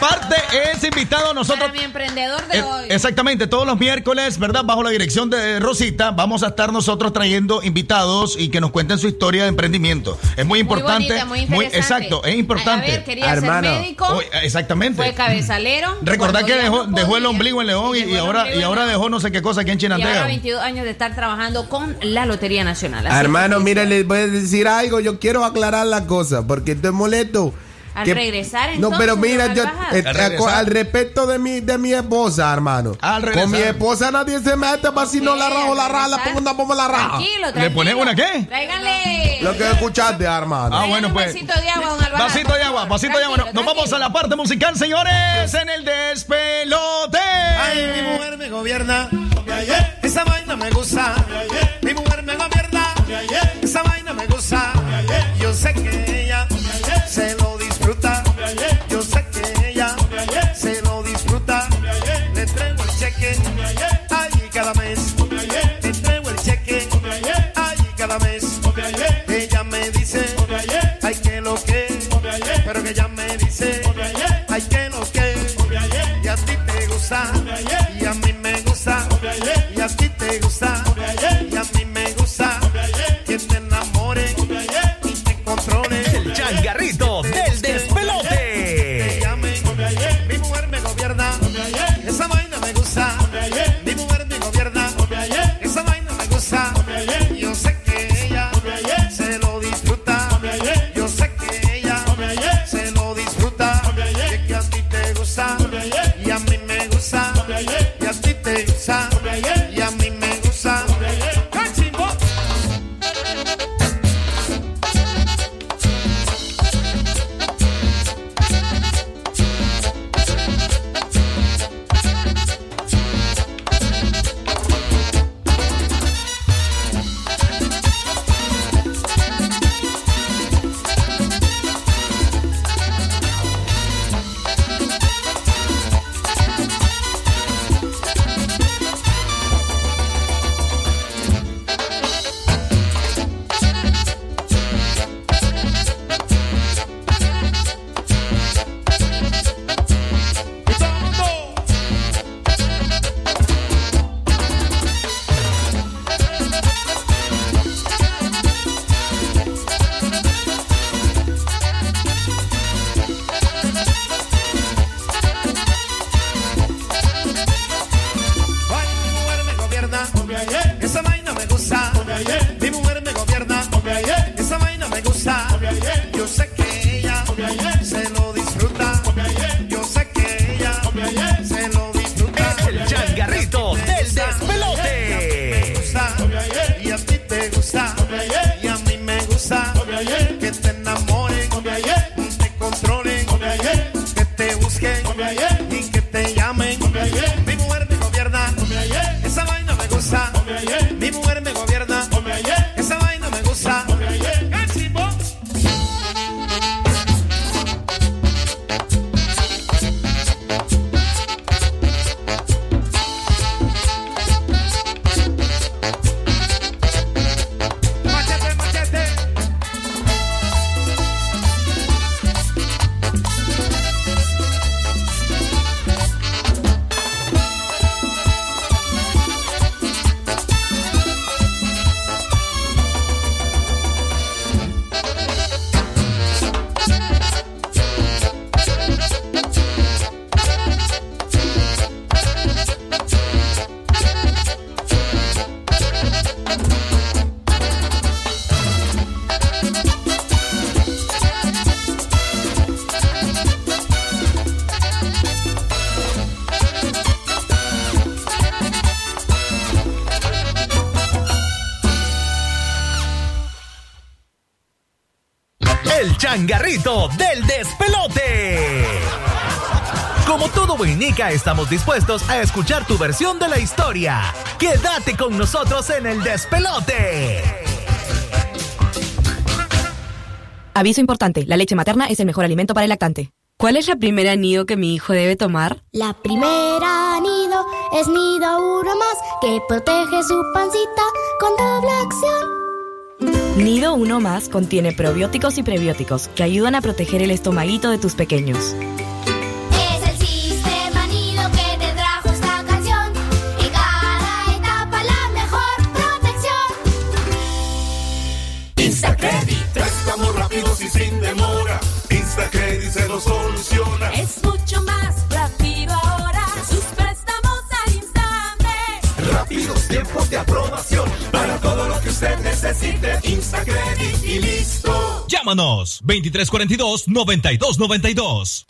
Parte es invitado a nosotros. Para mi emprendedor de Eh, hoy. Exactamente, todos los miércoles, ¿verdad? Bajo la dirección de Rosita, vamos a estar nosotros trayendo invitados y que nos cuenten su historia de emprendimiento. Es muy importante. bonita, muy interesante. exacto, es importante. A ver, quería Hermano. ser médico. Exactamente. Fue cabezalero. Recordad que dejó, no dejó el ombligo en León y, ahora, ombligo y en ahora León. dejó no sé qué cosa aquí en Y ahora Chinandega. 22 años de estar trabajando con la Lotería Nacional. Así Hermano, mire, les voy a decir algo. Yo quiero aclarar la cosa porque estoy molesto. Al Que- regresar, No, entonces, pero mira, ¿no yo, eh, Al al respecto de mi, de mi esposa, hermano. Al Con mi esposa nadie se mete para si no la rajo, la raja, la pongo una bomba, la raja. Tranquilo, tranquilo. ¿Le pones una qué? Tráiganle. Lo que escuchaste, hermano. Ah, bueno, pues. vasito de agua, don Alvarado. Vasito de agua, vasito de agua. Tranquilo, Nos vamos a la parte musical, señores, en el despelote. Ay, mi mujer me gobierna. Esa vaina me gusta. Mi mujer me gobierna. Esa vaina me gusta. Yo sé que ella se lo cada mes. Ella me dice, ay que lo que, pero que ella me dice, ay que lo que, y a ti te gusta, y a mí me gusta, y a ti te gusta, y a mí me gusta, que te enamore y te controle. El changarrito del despelote. Me llame, mi mujer me gobierna, esa vaina me gusta, mi mujer me gobierna, esa vaina me gusta, del despelote. Como todo Boinica, estamos dispuestos a escuchar tu versión de la historia. Quédate con nosotros en el despelote. Aviso importante, la leche materna es el mejor alimento para el lactante. ¿Cuál es la primera nido que mi hijo debe tomar? La primera nido es nido uno más que protege su pancita con doble acción. Nido Uno Más contiene probióticos y prebióticos que ayudan a proteger el estomaguito de tus pequeños. Llámanos 2342 9292.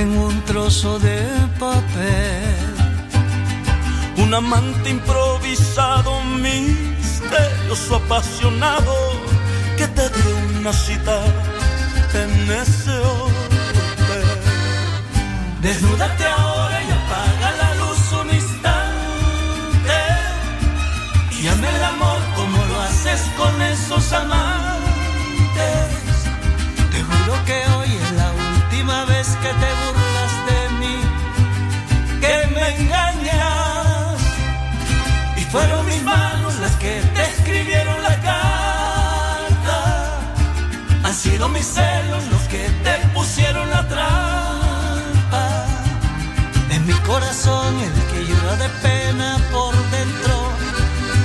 en un trozo de papel. Un amante improvisado, misterioso, apasionado, que te dio una cita en ese hotel. Desnúdate ahora y apaga corazón el que llora de pena por dentro,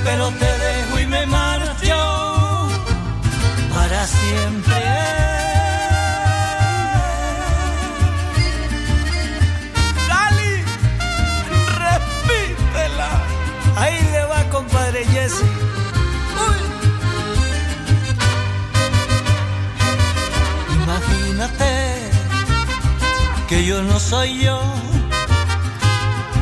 pero te dejo y me marcho para siempre. Dali, repítela. Ahí le va, compadre Jesse. Imagínate que yo no soy yo,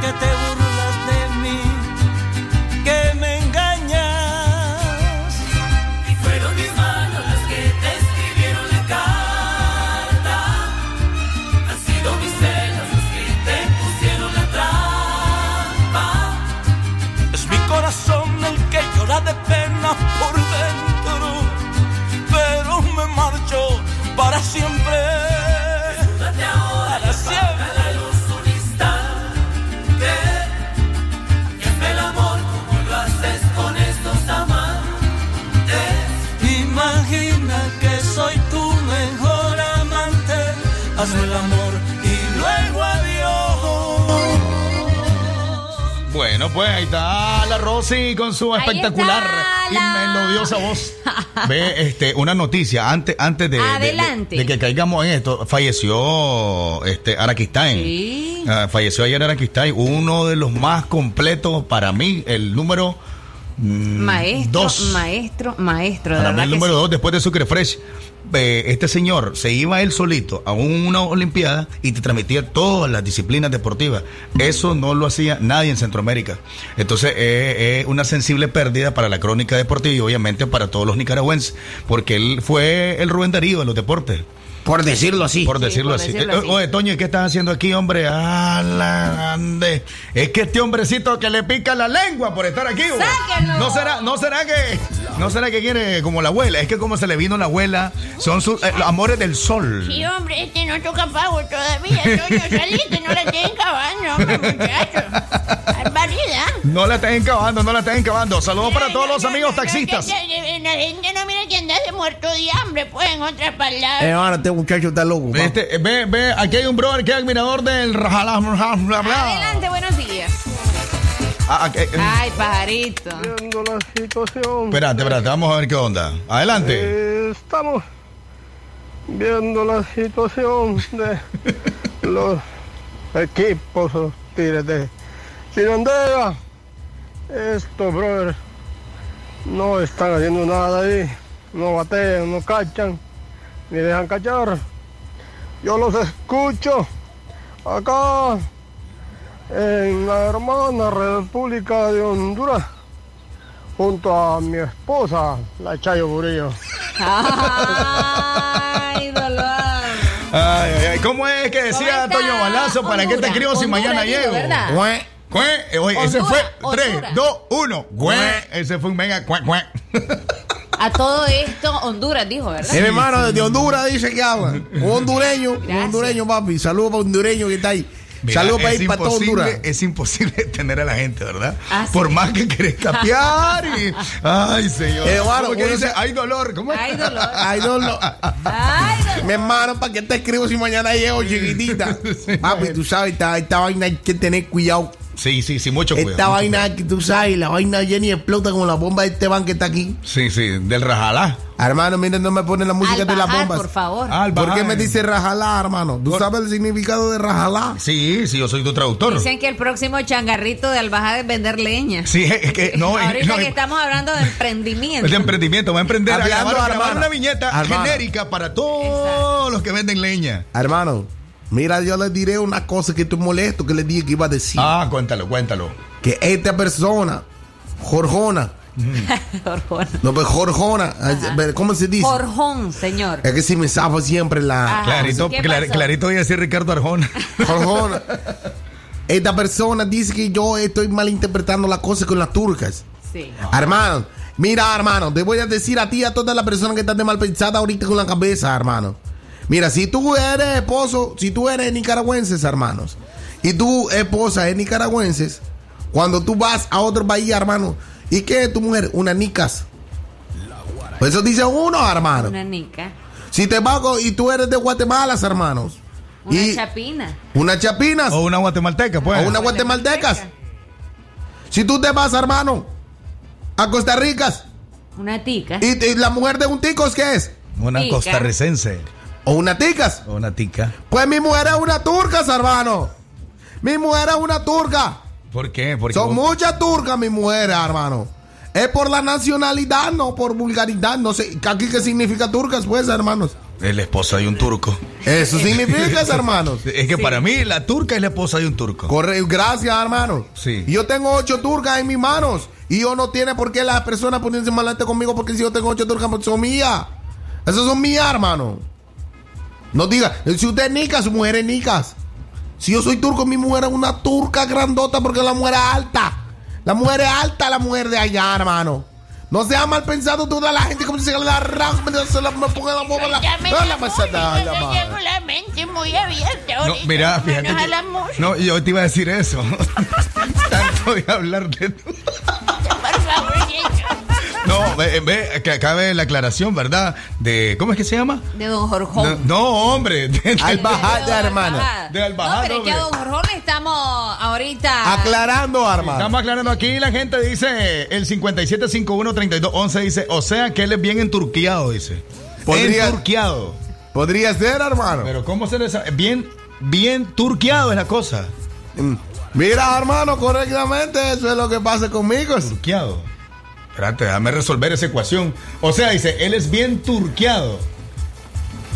Que te burlas pues ahí está la Rosy con su espectacular y melodiosa voz. Ve, este, una noticia, antes, antes de, de- de- Adelante. de que caigamos en esto, falleció este Araquistain. Sí. Ah, falleció ayer Araquistain, uno de los más completos para mí, el número mm, Maestro, dos. maestro, maestro. de Para mí el número sí. dos, después de Sucre Fresh, eh, este señor se iba él solito a una olimpiada y te transmitía todas las disciplinas deportivas. Eso no lo hacía nadie en Centroamérica. Entonces eh, es una sensible pérdida para la crónica deportiva y obviamente para todos los nicaragüenses, porque él fue el Rubén Darío de los deportes. Por decirlo así. Por decirlo por así. decirlo Eh, así. Oye, Toño, ¿qué estás haciendo aquí, hombre? Ah, la ande. Es que este hombrecito que le pica la lengua por estar aquí. ¡Sáquenlo! ¿No será, no será que ¿No será que quiere como la abuela? Es que como se le vino la abuela, son sus eh, los amores del sol. Sí, hombre, este no toca pago todavía. Toño, saliste, no la tienen cabando, hombre, muchacho. Barbaridad. No la estén encabando, no la estén encabando. Saludos para todos los amigos taxistas. La gente no mira que andas de muerto de hambre, pues, en otras palabras. Eh, ahora este muchacho está loco. pa. Este, ve, ve, aquí hay un brother que es admirador del rajalá, bla, bla, bla. Adelante, buenos días. Ah, ah, eh, eh, Ay, pajarito. Viendo la situación. espérate, espérate, vamos a ver qué onda. Adelante. Eh, estamos viendo la situación de los equipos hostiles de Sinandera. Estos brothers no están haciendo nada ahí. No batean, no cachan, ni dejan cachar. Yo los escucho acá en la hermana República de Honduras junto a mi esposa, la Chayo Burillo. Ay, dolor. Ay, ay, ay. ¿Cómo es que decía. Toño Balazo? ¿Para qué te escribo si mañana llego? ¿verdad? Eh, Oye, ese fue 3, Honduras. 2, 1. Güey. Ese fue un mega güey, güey. A todo esto, Honduras dijo, ¿verdad? Eh, mi hermano, desde Honduras dice que habla. Un hondureño, un hondureño, papi. Saludos para un hondureño que está ahí. Mira, Saludos para es ir para todo Honduras. Es imposible tener a la gente, ¿verdad? Ah, sí. Por más que querés capear y... Ay, señor. Eh, ¿Cómo que dice? Hay dolor. ¿Cómo es? Ay, dolor. Ay, no, no. Ay, dolor. Mi hermano, ¿para qué te escribo si mañana llego chiquitita? Papi, tú sabes, esta, esta vaina hay que tener cuidado. Sí, sí, sí, mucho cuidado. Esta mucho vaina que tú sabes, la vaina Jenny explota como la bomba de Esteban que está aquí. Sí, sí, del rajalá. Hermano, miren, no me ponen la música Al de las bombas. por favor. Al ¿Por qué me dice rajalá, hermano? ¿Tú sabes el significado de rajalá? Sí, sí, yo soy tu traductor. Dicen que el próximo changarrito de Albajada es vender leña. Sí, es que no, es- Ahorita no, que es- estamos hablando de emprendimiento. es de emprendimiento, va a emprender a Hablando, a grabar hermano. una viñeta Hermano. genérica para todos los que venden leña. Hermano, mira, yo les diré una cosa que estoy molesto que les dije que iba a decir. Ah, cuéntalo, cuéntalo. Que esta persona, Jorjona, no, pues Jorjona, eh, ¿cómo se dice? Jorjón, señor. Es que si me zafa siempre la... Ah, Clarito, ¿qué clar- clarito voy a decir Ricardo Arjona. Jorjona. Esta persona dice que yo estoy malinterpretando las cosas con las turcas. Sí. Hermano, mira, hermano, te voy a decir a ti y a todas las personas que están de mal pensadas ahorita con la cabeza, hermano. Mira, si tú eres esposo, si tú eres nicaragüenses, hermanos, y tu esposa es nicaragüenses, cuando tú vas a otro país, hermano, ¿y qué es tu mujer? Una nicas. Pues eso dice uno, hermano. Una nica. Si te vas y tú eres de Guatemala, hermanos, Una y chapina. una chapinas O una guatemalteca, pues. o una guatemaltecas. Si tú te vas, hermano, a Costa Rica, Una tica. y, y la mujer de un ticos, ¿qué es? Una Tica. costarricense. O una ticas. O una tica. Pues mi mujer es una turca, hermano. Mi mujer es una turca. ¿Por qué? Porque Son vos- muchas turcas, mi mujer, hermano. Es por la nacionalidad, no por vulgaridad. No sé, ¿aquí qué significa turcas, pues, hermanos? es la esposa de un turco. Eso significa, hermanos. Es que para mí la turca es la esposa de un turco. Corre, gracias, hermano. Sí. Y Yo tengo ocho turcas en mis manos. Y yo no tiene por qué las personas ponerse malante conmigo porque si yo tengo ocho turcas, pues son mías. Esas son mías, hermano. No diga, si usted es nica, su mujer es nicas. Si yo soy turco, mi mujer es una turca grandota porque la mujer es alta. La mujer es alta, la mujer de allá, hermano. No sea mal pensado toda la gente como si se la raja, se la me ponga la boba la. Ya me no, la mesada, yo la tengo mente muy abierta No, mira, fíjate que-. No, yo te iba a decir eso. Tanto de hablar de... No, ve, ve, que acabe la aclaración, ¿verdad? De... ¿Cómo es que se llama? De Don Jorjón. No, no, hombre. De, de hermano. De Albajada, No, pero es que a. Don Jorjón le estamos ahorita. Aclarando, hermano. Estamos aclarando aquí, la gente dice, el 57513211 dice, o sea que él es bien enturqueado, dice. Podría- Enturqueado. Podría ser, hermano. Pero ¿cómo se les... Bien, bien turqueado es la cosa. Mm. Mira, hermano, correctamente, eso es lo que pasa conmigo. Turqueado. Espérate, déjame resolver esa ecuación. O sea, dice, él es bien turqueado.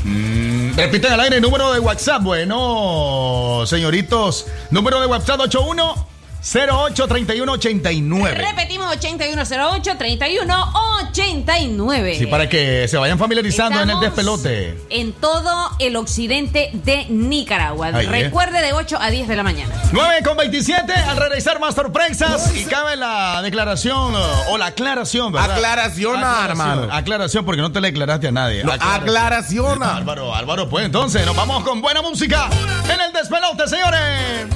Mm, repiten al aire número de WhatsApp. Bueno, señoritos, número de WhatsApp 81 083189. Repetimos 8108-3189. Sí, para que se vayan familiarizando en el despelote. En todo el occidente de Nicaragua. Ahí, eh. Recuerde de 8 a 10 de la mañana. 9 con 27, al regresar más sorpresas y cabe la declaración o, o la aclaración, ¿verdad? Aclaración, hermano. Aclaración porque no te le declaraste a nadie. No, aclaración. Álvaro, Álvaro, pues entonces nos vamos con buena música en el despelote, señores.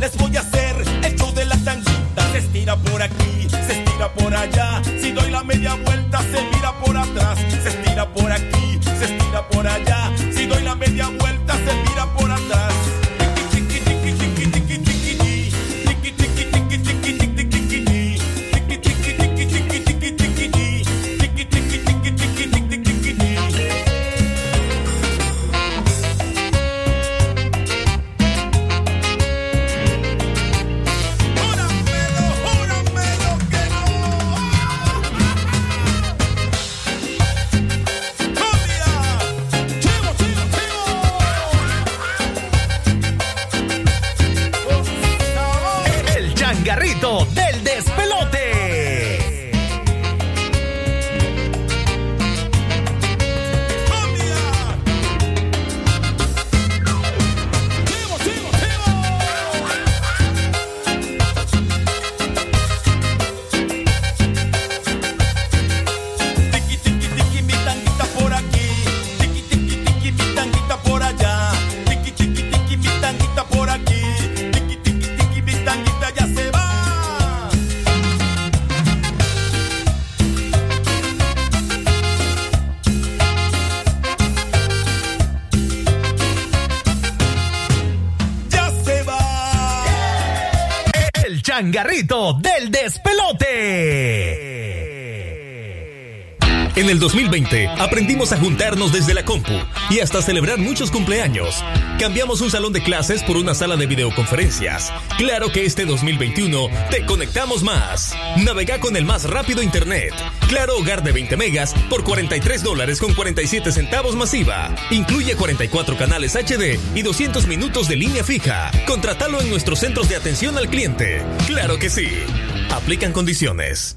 Les voy a hacer el show de la tanguita. Se estira por aquí, se estira por allá. Si doy la media vuelta, se El changarrito del despelote. En el 2020 aprendimos a juntarnos desde la compu y hasta celebrar muchos cumpleaños. Cambiamos un salón de clases por una sala de videoconferencias. Claro que este 2021 te conectamos más. Navega con el más rápido internet. Claro Hogar de 20 megas por 43 dólares con 47 centavos masiva. Incluye 44 canales HD y 200 minutos de línea fija. Contratalo en nuestros centros de atención al cliente. Claro que sí. Aplican condiciones.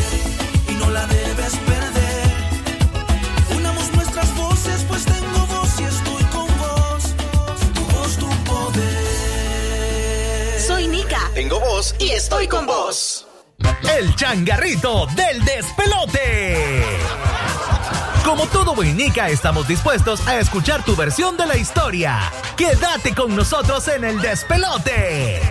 Estoy con vos. El changarrito del despelote. Como todo Boinica, estamos dispuestos a escuchar tu versión de la historia. Quédate con nosotros en el despelote.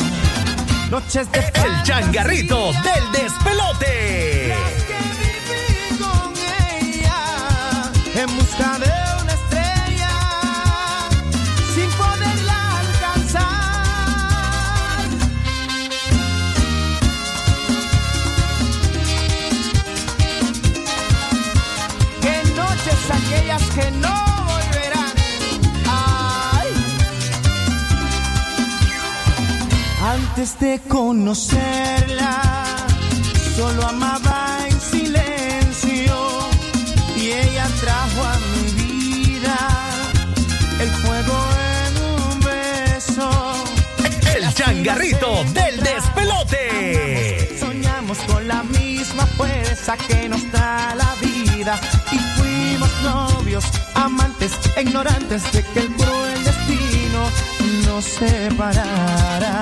Noches de El changarrito del despelote. viví con ella en busca de una estrella sin poderla alcanzar. Qué noches aquellas que no Antes de conocerla, solo amaba en silencio y ella trajo a mi vida el fuego en un beso. El changarrito del despelote. Soñamos con la misma fuerza que nos da la vida y fuimos novios, amantes, ignorantes de que el cruel destino nos separara.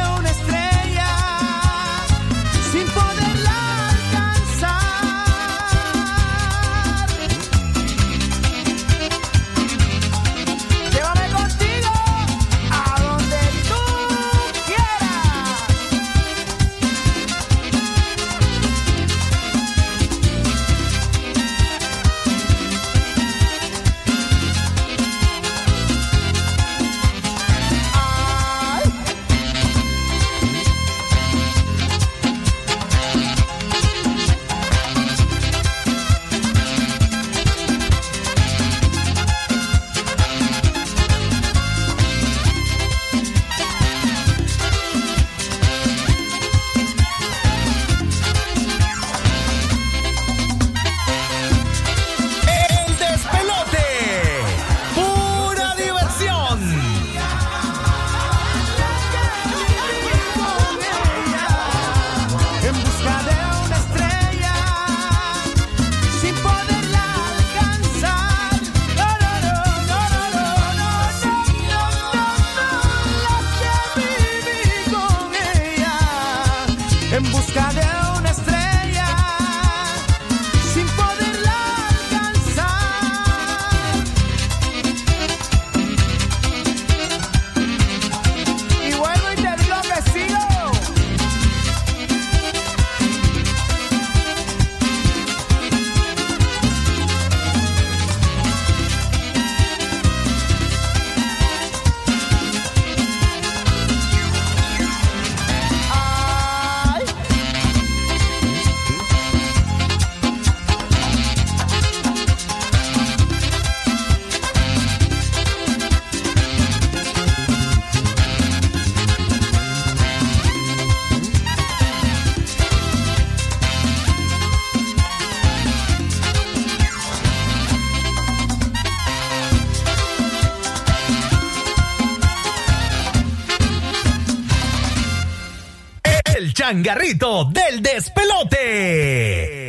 changarrito del despelote.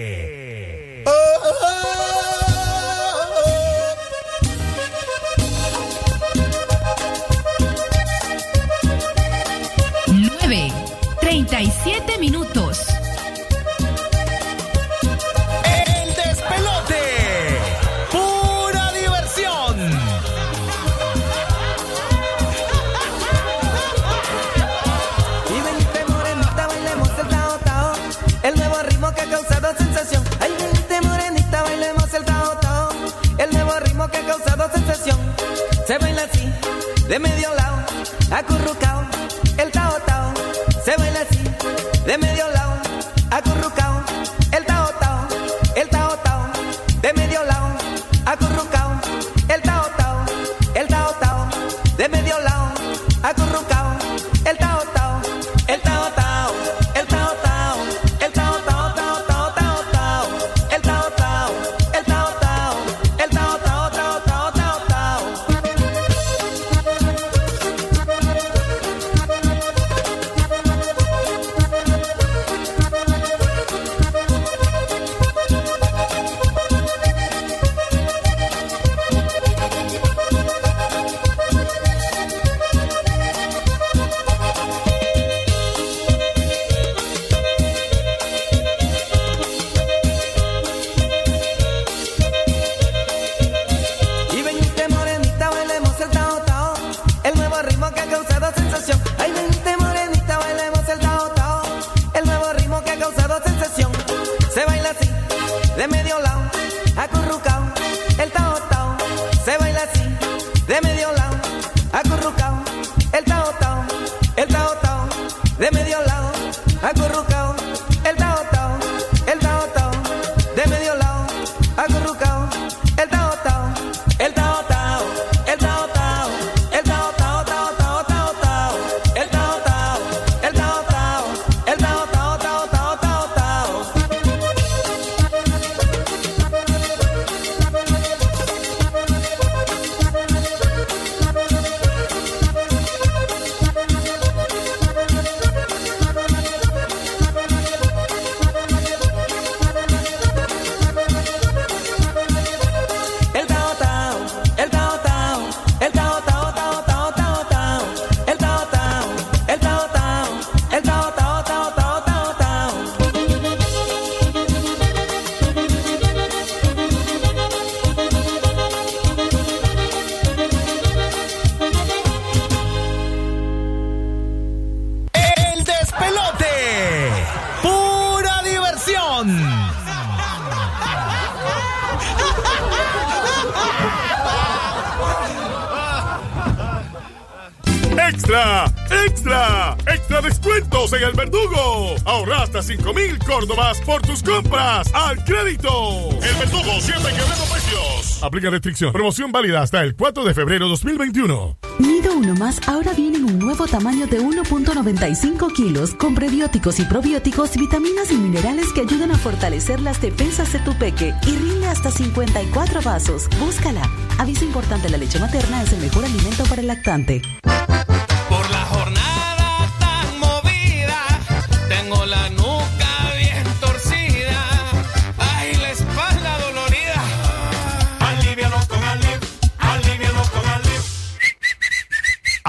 Hasta 5 mil córdobas por tus compras al crédito. El verdugo siempre quebrando precios. Aplica restricción. Promoción válida hasta el 4 de febrero 2021. Nido Uno Más ahora viene en un nuevo tamaño de 1.95 kilos con prebióticos y probióticos, vitaminas y minerales que ayudan a fortalecer las defensas de tu peque y rinde hasta 54 vasos. Búscala. Aviso importante, la leche materna es el mejor alimento para el lactante.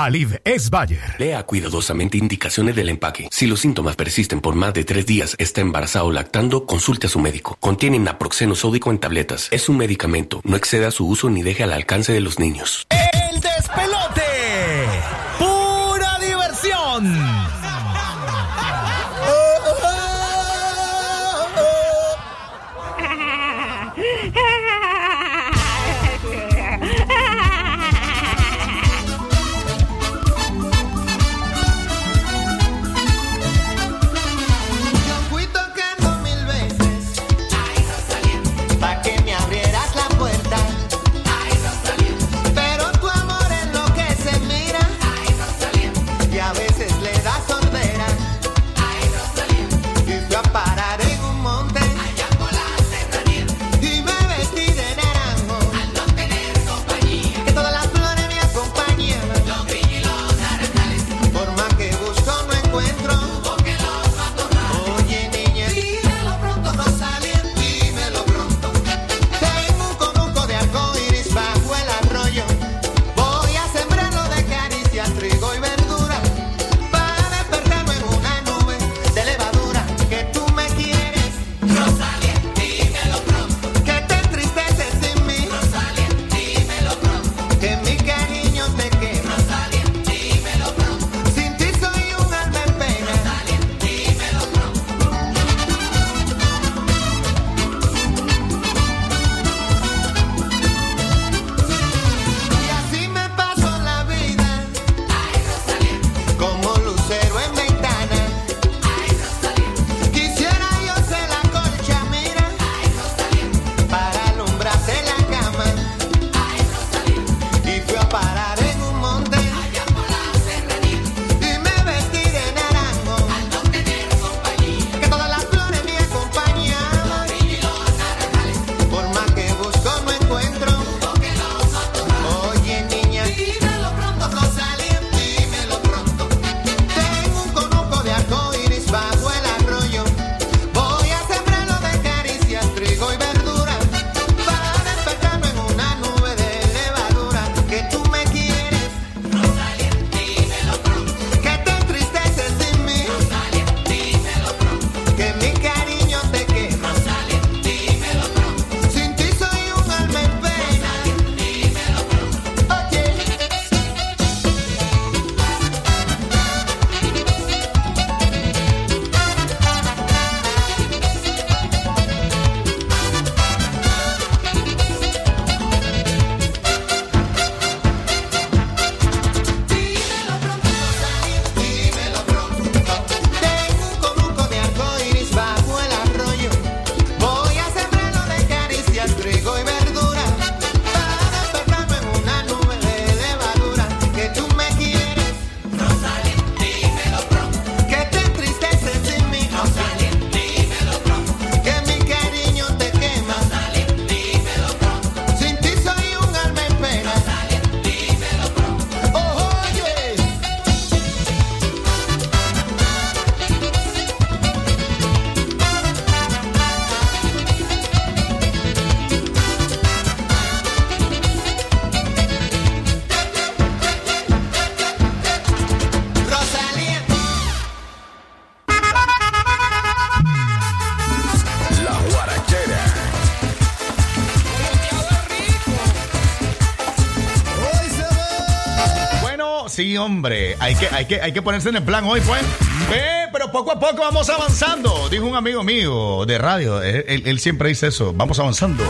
Aliv es Bayer. Lea cuidadosamente indicaciones del empaque. Si los síntomas persisten por más de tres días, está embarazado o lactando, consulte a su médico. Contiene naproxeno sódico en tabletas. Es un medicamento. No exceda su uso ni deje al alcance de los niños. Sí, hombre. Hay que, hay, que, hay que ponerse en el plan hoy, pues. Ve, pero poco a poco vamos avanzando. Dijo un amigo mío de radio. Él, él- él siempre dice eso. Vamos avanzando.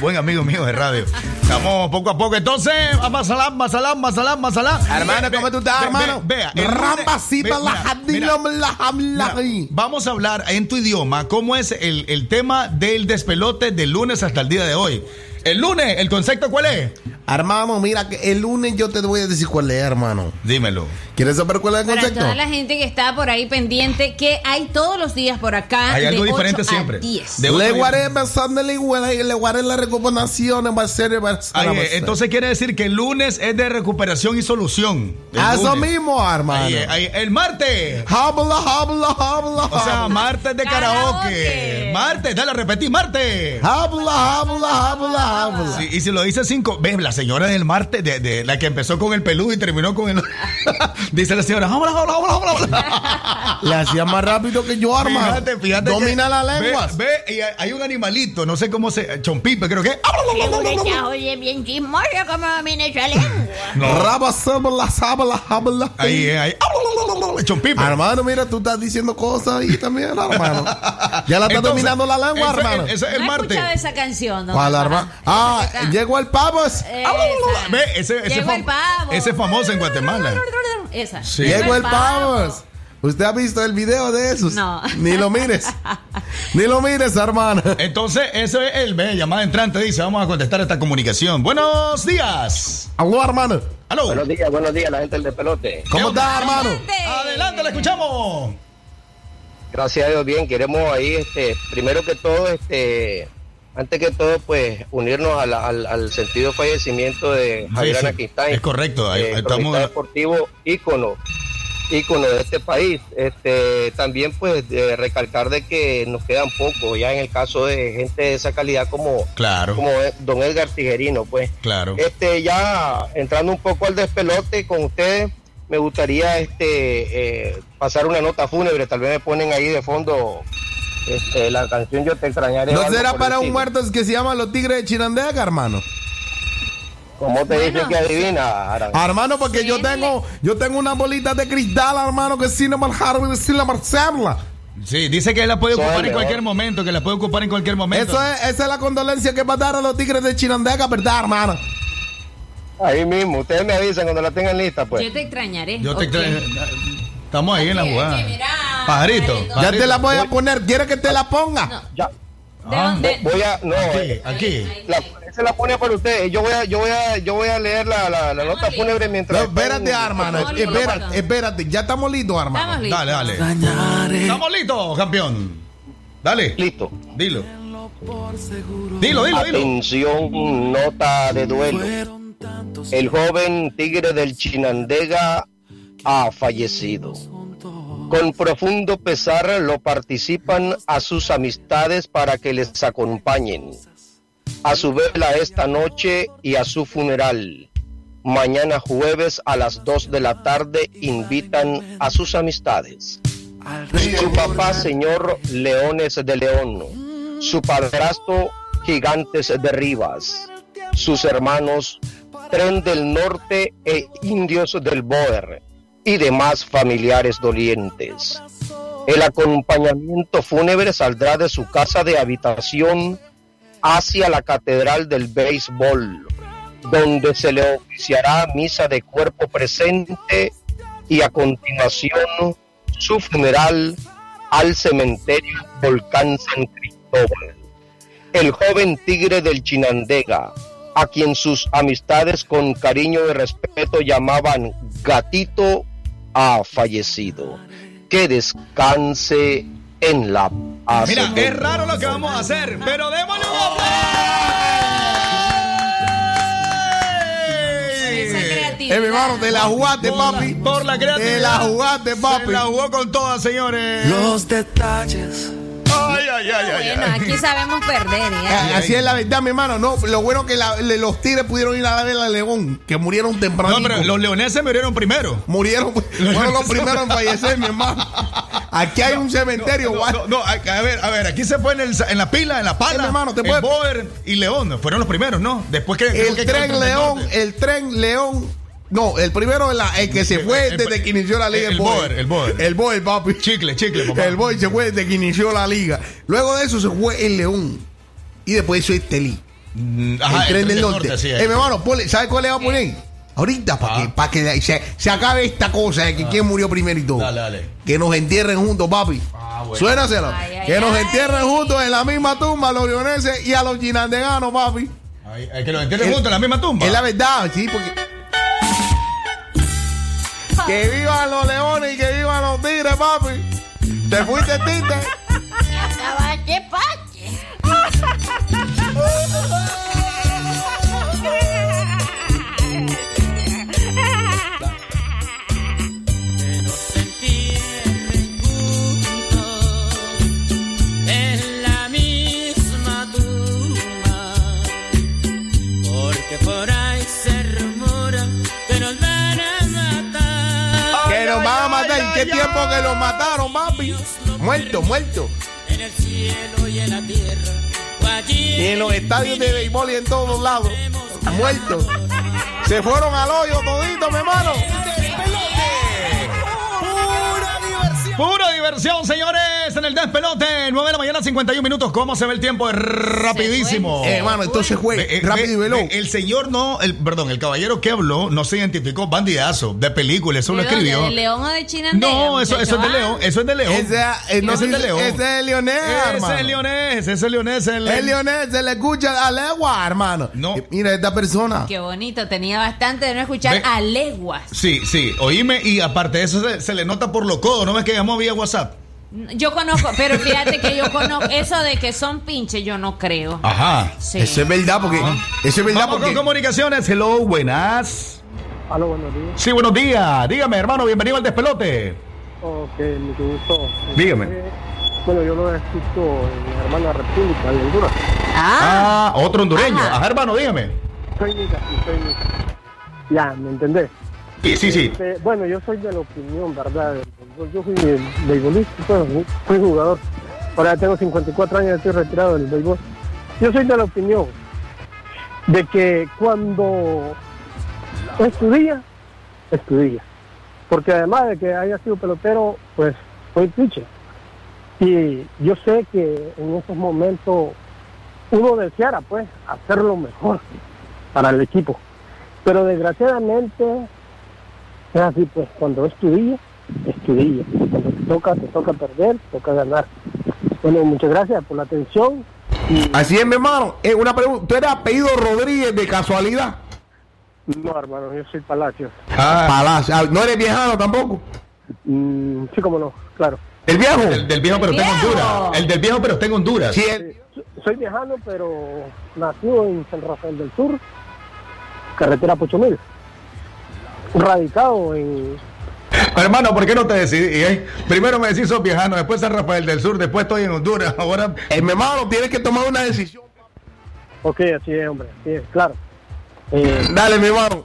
Buen amigo mío de radio. Estamos poco a poco. Entonces, masalán, masalán, masalán, masalán. Hermano, ¿cómo tú estás, hermano? ve- Vea. Vamos a hablar en tu idioma cómo es el, el tema del despelote del lunes hasta el día de hoy. El lunes, ¿el concepto cuál es? Hermano, mira, que el lunes yo te voy a decir cuál es, hermano. Dímelo. ¿Quieres saber cuál es el Para concepto? toda la gente que está por ahí pendiente, que hay todos los días por acá. Hay algo de diferente 8 a siempre. 10. De Le guaré, las recomendaciones, va a ser, eh, ser. entonces quiere decir que el lunes es de recuperación y solución. Eso lunes. mismo, hermano. Ahí, ahí, el martes. Habla, habla, habla. O sea, habla. martes de karaoke. Martes, dale, repetí, martes. Habla, habla, habla, habla. Sí, y si lo dice cinco, ves, la señora del martes, de, de la que empezó con el peludo y terminó con el. dice la señora, habla, habla, habla, habla, habla. Le hacía más rápido que yo, hermano. Fíjate, fíjate. Domina que- la ve- lengua. Ve, y hay- un animalito, no sé cómo se. Chompipe, creo que. Oye bien chismoso como domina esa lengua. Raba, sabla, sabla, habla. Ahí, ahí. Chompipe. Hermano, mira, tú estás diciendo cosas ahí también, hermano. Ya la estás Entonces, dominando la lengua, ese- hermano. ese es el no he martes. escuchado esa canción. ¿no? ¿Cuál, hermano? Ah, llegó el pavo. Ve, ese, ese, Llegó fam- el pavo. ese es famoso en Guatemala. Esa. Sí. Llegó el pavo. ¿Usted ha visto el video de esos? No. Ni lo mires. Ni lo mires, hermano. Entonces, eso es el ve, llamada entrante, dice, vamos a contestar esta comunicación. Buenos días. Aló, hermano. Buenos días, buenos días, la gente del pelote. ¿Cómo estás, hermano? Adelante, le escuchamos. Gracias a Dios, bien, queremos ahí, este, primero que todo, este, antes que todo, pues, unirnos a la- al, al sentido fallecimiento de Javier sí, Anaquistain. es correcto, ahí- eh, estamos- deportivo ícono, ícono de este país. Este, también, pues, de recalcar de que nos quedan pocos, ya en el caso de gente de esa calidad como, Claro. como don Edgar Tijerino, pues. Claro. Este, ya entrando un poco al despelote con ustedes, me gustaría este eh, pasar una nota fúnebre. Tal vez me ponen ahí de fondo este, la canción Yo te extrañaré. ¿No será para un muerto que se llama Los Tigres de Chinandega, hermano? ¿Cómo te dicen que adivina, Aran? Hermano, porque yo tengo, yo tengo unas bolitas de cristal, hermano, que sin marcar, sin la marcarla. Sí, dice que la puede ocupar en cualquier momento, que la puede ocupar en cualquier momento. Eso es, esa es la condolencia que va a dar a los Tigres de Chinandega, ¿verdad, hermano? Ahí mismo, ustedes me avisan cuando la tengan lista, pues. Yo te extrañaré. Yo te extraño. Estamos ahí en la jugada. Pajarito. Ya te la voy a poner, ¿quieres que te la ponga? Ya. Ah, Voy a, no, Aquí, eh, aquí. la, se la pone para ustedes. Yo voy a, yo voy a, yo voy a leer la, la, la nota fúnebre mientras. No, espérate, hermano, espérate, espérate, ya estamos listos, hermano. Estamos listos. Dale, dale. Estamos listos, campeón. Dale. Listo. Dilo. Dilo, dilo, dilo. Atención, nota de duelo. El joven tigre del Chinandega ha fallecido. Con profundo pesar lo participan a sus amistades para que les acompañen. A su vela esta noche y a su funeral. Mañana jueves a las 2 de la tarde invitan a sus amistades. Su papá, señor Leones de León. Su padrastro, Gigantes de Rivas. Sus hermanos, Tren del Norte e Indios del Boer. Y demás familiares dolientes. El acompañamiento fúnebre saldrá de su casa de habitación hacia la Catedral del Béisbol, donde se le oficiará misa de cuerpo presente y a continuación su funeral al cementerio Volcán San Cristóbal. El joven tigre del Chinandega, a quien sus amistades con cariño y respeto llamaban gatito, ha fallecido. Que descanse en la paz. Mira, de es raro lo que vamos a hacer, pero démosle un Eh, mi hermano, te la jugaste, papi. Por la creatividad. Te la jugaste, papi. Se la jugó con todas, señores. Los detalles. Ay, ay, ay, ay. Bueno, aquí sabemos perder, ¿eh? Así es la verdad, mi hermano. No, lo bueno que la- le- los tigres pudieron ir a la vela de León, que murieron temprano. No, pero los leoneses murieron primero. Murieron, fueron los primeros en fallecer, mi hermano. Aquí hay un cementerio, No, guay. no, no, a, ver, a ver, aquí se pone en, el- en la pila, en la pala. Eh, mi hermano, te el puede- Boer y León fueron los primeros, ¿no? Después que. El que- tren León, el tren León No, el primero es la, el que se fue el- desde que inició la liga. el Boer, el Boer. El Boer, papi. Chicle, chicle, papá. El Boer se fue desde que inició la liga. Luego de eso se fue el León. Y después hizo Estelí. ajá, el tren del norte. sí, eh, hermano, ponle- ¿sabe cuál le va a poner? Ahorita, para que, pa' que se, se acabe esta cosa de que quién murió primero y todo. Dale, dale. Que nos entierren juntos, papi. bueno. Suénaselo. Ay, ay, que nos ay. entierren juntos en la misma tumba a los leoneses y a los ginandeganos, papi. Que lo entienden juntos en la misma tumba. Es la verdad, sí, porque. Que vivan los leones y que vivan los tigres, papi. Te fuiste, tite. Acabaste, pache. Van a matar. ¿En qué tiempo que los mataron, papi? Muerto, muerto. En el cielo y en la tierra, Y en los estadios de béisbol y en todos lados. Muertos. Se fueron al hoyo toditos, mi hermano. Pura diversión, señores, en el despelote. 9 de la mañana, 51 minutos. ¿Cómo se ve el tiempo? Es rapidísimo. Eh, hermano, entonces fue Ve, eh, rápido y veloz. ve, El señor no, el, perdón, el caballero que habló no se identificó bandidazo de película, eso lo escribió. ¿De León o de Chinandega? No, eso, eso es de? León, eso es de León. Ese, eh, no, Ese es de León. Ese es Leonés, hermano. Ese es Leonés, ese es Leonés. El, El Leonés se le escucha a legua, hermano. No. Eh, Mira, esta persona. Qué bonito, tenía bastante de no escuchar Ve- a leguas. Sí, sí, oíme, y aparte de eso se, se le nota por lo codo, ¿no ves que llamó vía WhatsApp? Yo conozco, pero fíjate que yo conozco eso de que son pinches, yo no creo. Ajá. Sí. Eso es verdad, porque. Eso es verdad, Vamos porque. con comunicaciones, hello, buenas. Aló, buenos días. Sí, buenos días. Dígame, hermano, bienvenido al despelote. Ok, mucho gusto. Dígame. Eh, Bueno, yo lo escucho en la hermana República de Honduras. Ah, otro hondureño. Ajá. Ajá, hermano, dígame. Soy Nica, soy Nica. Ya, ¿me entendés? Sí, sí, sí. Este, bueno, yo soy de la opinión, ¿verdad? Yo fui beisbolista, pues, fui jugador. Ahora tengo 54 años, estoy retirado del béisbol. Yo soy de la opinión de que cuando estudia, estudia. Porque además de que haya sido pelotero, pues soy pitcher. Y yo sé que en estos momentos uno deseara, pues, hacerlo mejor para el equipo. Pero desgraciadamente es así, pues, cuando estudia, Cuando te toca, te toca perder, te toca ganar. Bueno, muchas gracias por la atención. Así es, mi hermano. Eh, una pregunta. ¿Tú eres apellido Rodríguez de casualidad? No, hermano, yo soy Palacios. Ah, Palacio. Ah, ¿No eres viejano tampoco? Mm, sí, como no, claro. ¿El viejo? El del viejo, pero está en. Honduras. El del viejo, pero está en Honduras. Sí, el- Soy viejano, pero nacido en San Rafael del Sur, carretera Pocho Mil. Radicado en Hermano, ¿por qué no te decidí? eh? Primero me decís sos viajano, después San Rafael del Sur, después estoy en Honduras. Ahora, Eh, mi hermano, tienes que tomar una decisión. Ok, así es, hombre, así es, claro. Eh, Dale, mi hermano.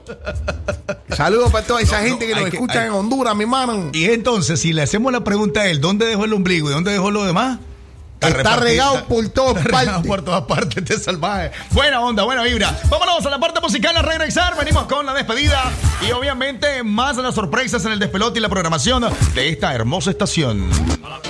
Saludos para toda esa No, gente no, que nos escucha hay- en Honduras, mi hermano. y entonces, si le hacemos la pregunta a él, ¿dónde dejó el ombligo y dónde dejó lo demás? Está regado por todas partes. por todas partes este salvaje. Buena onda, buena vibra. Vámonos a la parte musical a regresar. Venimos con la despedida y obviamente más de las sorpresas en el despelote y la programación de esta hermosa estación. Ah,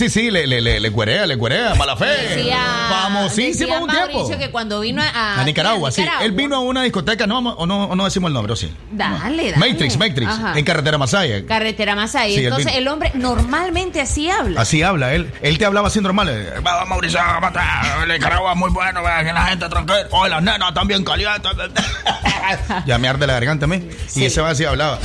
Sí, sí, le, le, le, le cuerea, le cuerea, mala fe. Decía, Famosísimo decía un tiempo. Que cuando vino a, A Nicaragua, sí. Nicaragua- Él vino a una discoteca, no, o no, o no decimos el nombre, ¿o sí? Dale, dale. Matrix, Matrix, Ajá. en Carretera Masaya. Carretera Masaya. Sí, Entonces el hombre normalmente así habla. Así habla él. Él te hablaba así normal. eh, Va, Mauricio, mata, Nicaragua es muy bueno, vea, que la gente tranquila. Oh, las nenas también calientes. ya me arde la garganta a mí. Y ese va así hablaba.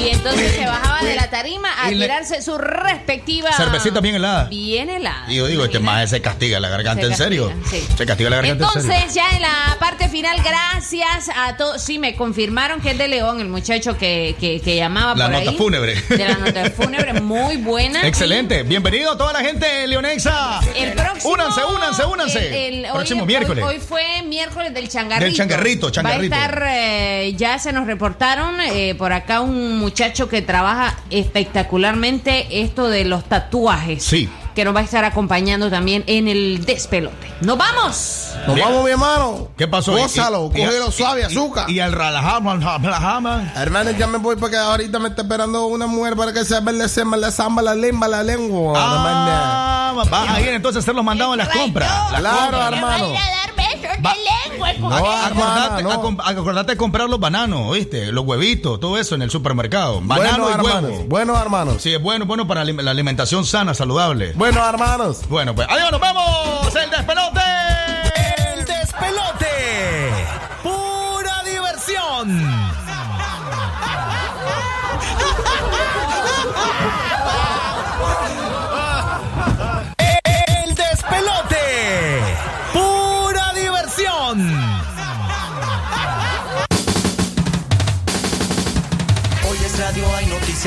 Y entonces se bajaba de la tarima a le- tirarse su respectiva Cervecita bien helada. Bien helada. Y yo digo, este más se castiga la garganta, Se ¿en serio? sí. Se castiga la garganta, ¿en serio? Entonces, ya en la parte final, gracias a todos. Sí, me confirmaron que es de León, el muchacho que, que, que llamaba La por nota ahí. fúnebre. De la nota fúnebre, muy buena. Excelente. Bienvenido a toda la gente leonexa. El próximo. Únanse, únanse, únanse. el- el- próximo hoy, miércoles. Hoy, hoy fue miércoles del changarrito. Del changarrito, changarrito. Va a estar, eh, ya se nos reportaron eh, por acá un muchacho que trabaja espectacularmente esto de los tatuajes. Sí. Que nos va a estar acompañando también en el despelote. ¡Nos vamos! Nos vamos, mi hermano. ¿Qué pasó? Gózalo, Y- y- cógelo y- suave, y- azúcar. Y al Ralahama, Ralahama. Hermano, ya me voy porque ahorita me está esperando una mujer para que se me le se me le zamba la lengua, la lengua. Ah, va a ir entonces a hacer los mandados en las compras. Las Claro, compras. hermano. Dar besos Va- de lengua. No, acordate, de comprar los bananos, ¿oíste? Los huevitos, todo eso en el supermercado. Banano Buenos y hermanos, huevo. buenos hermanos. Sí, es bueno, bueno para la alimentación sana, saludable. Buenos hermanos. Bueno, pues adiós, nos vemos. El despelote. El despelote. Pura diversión.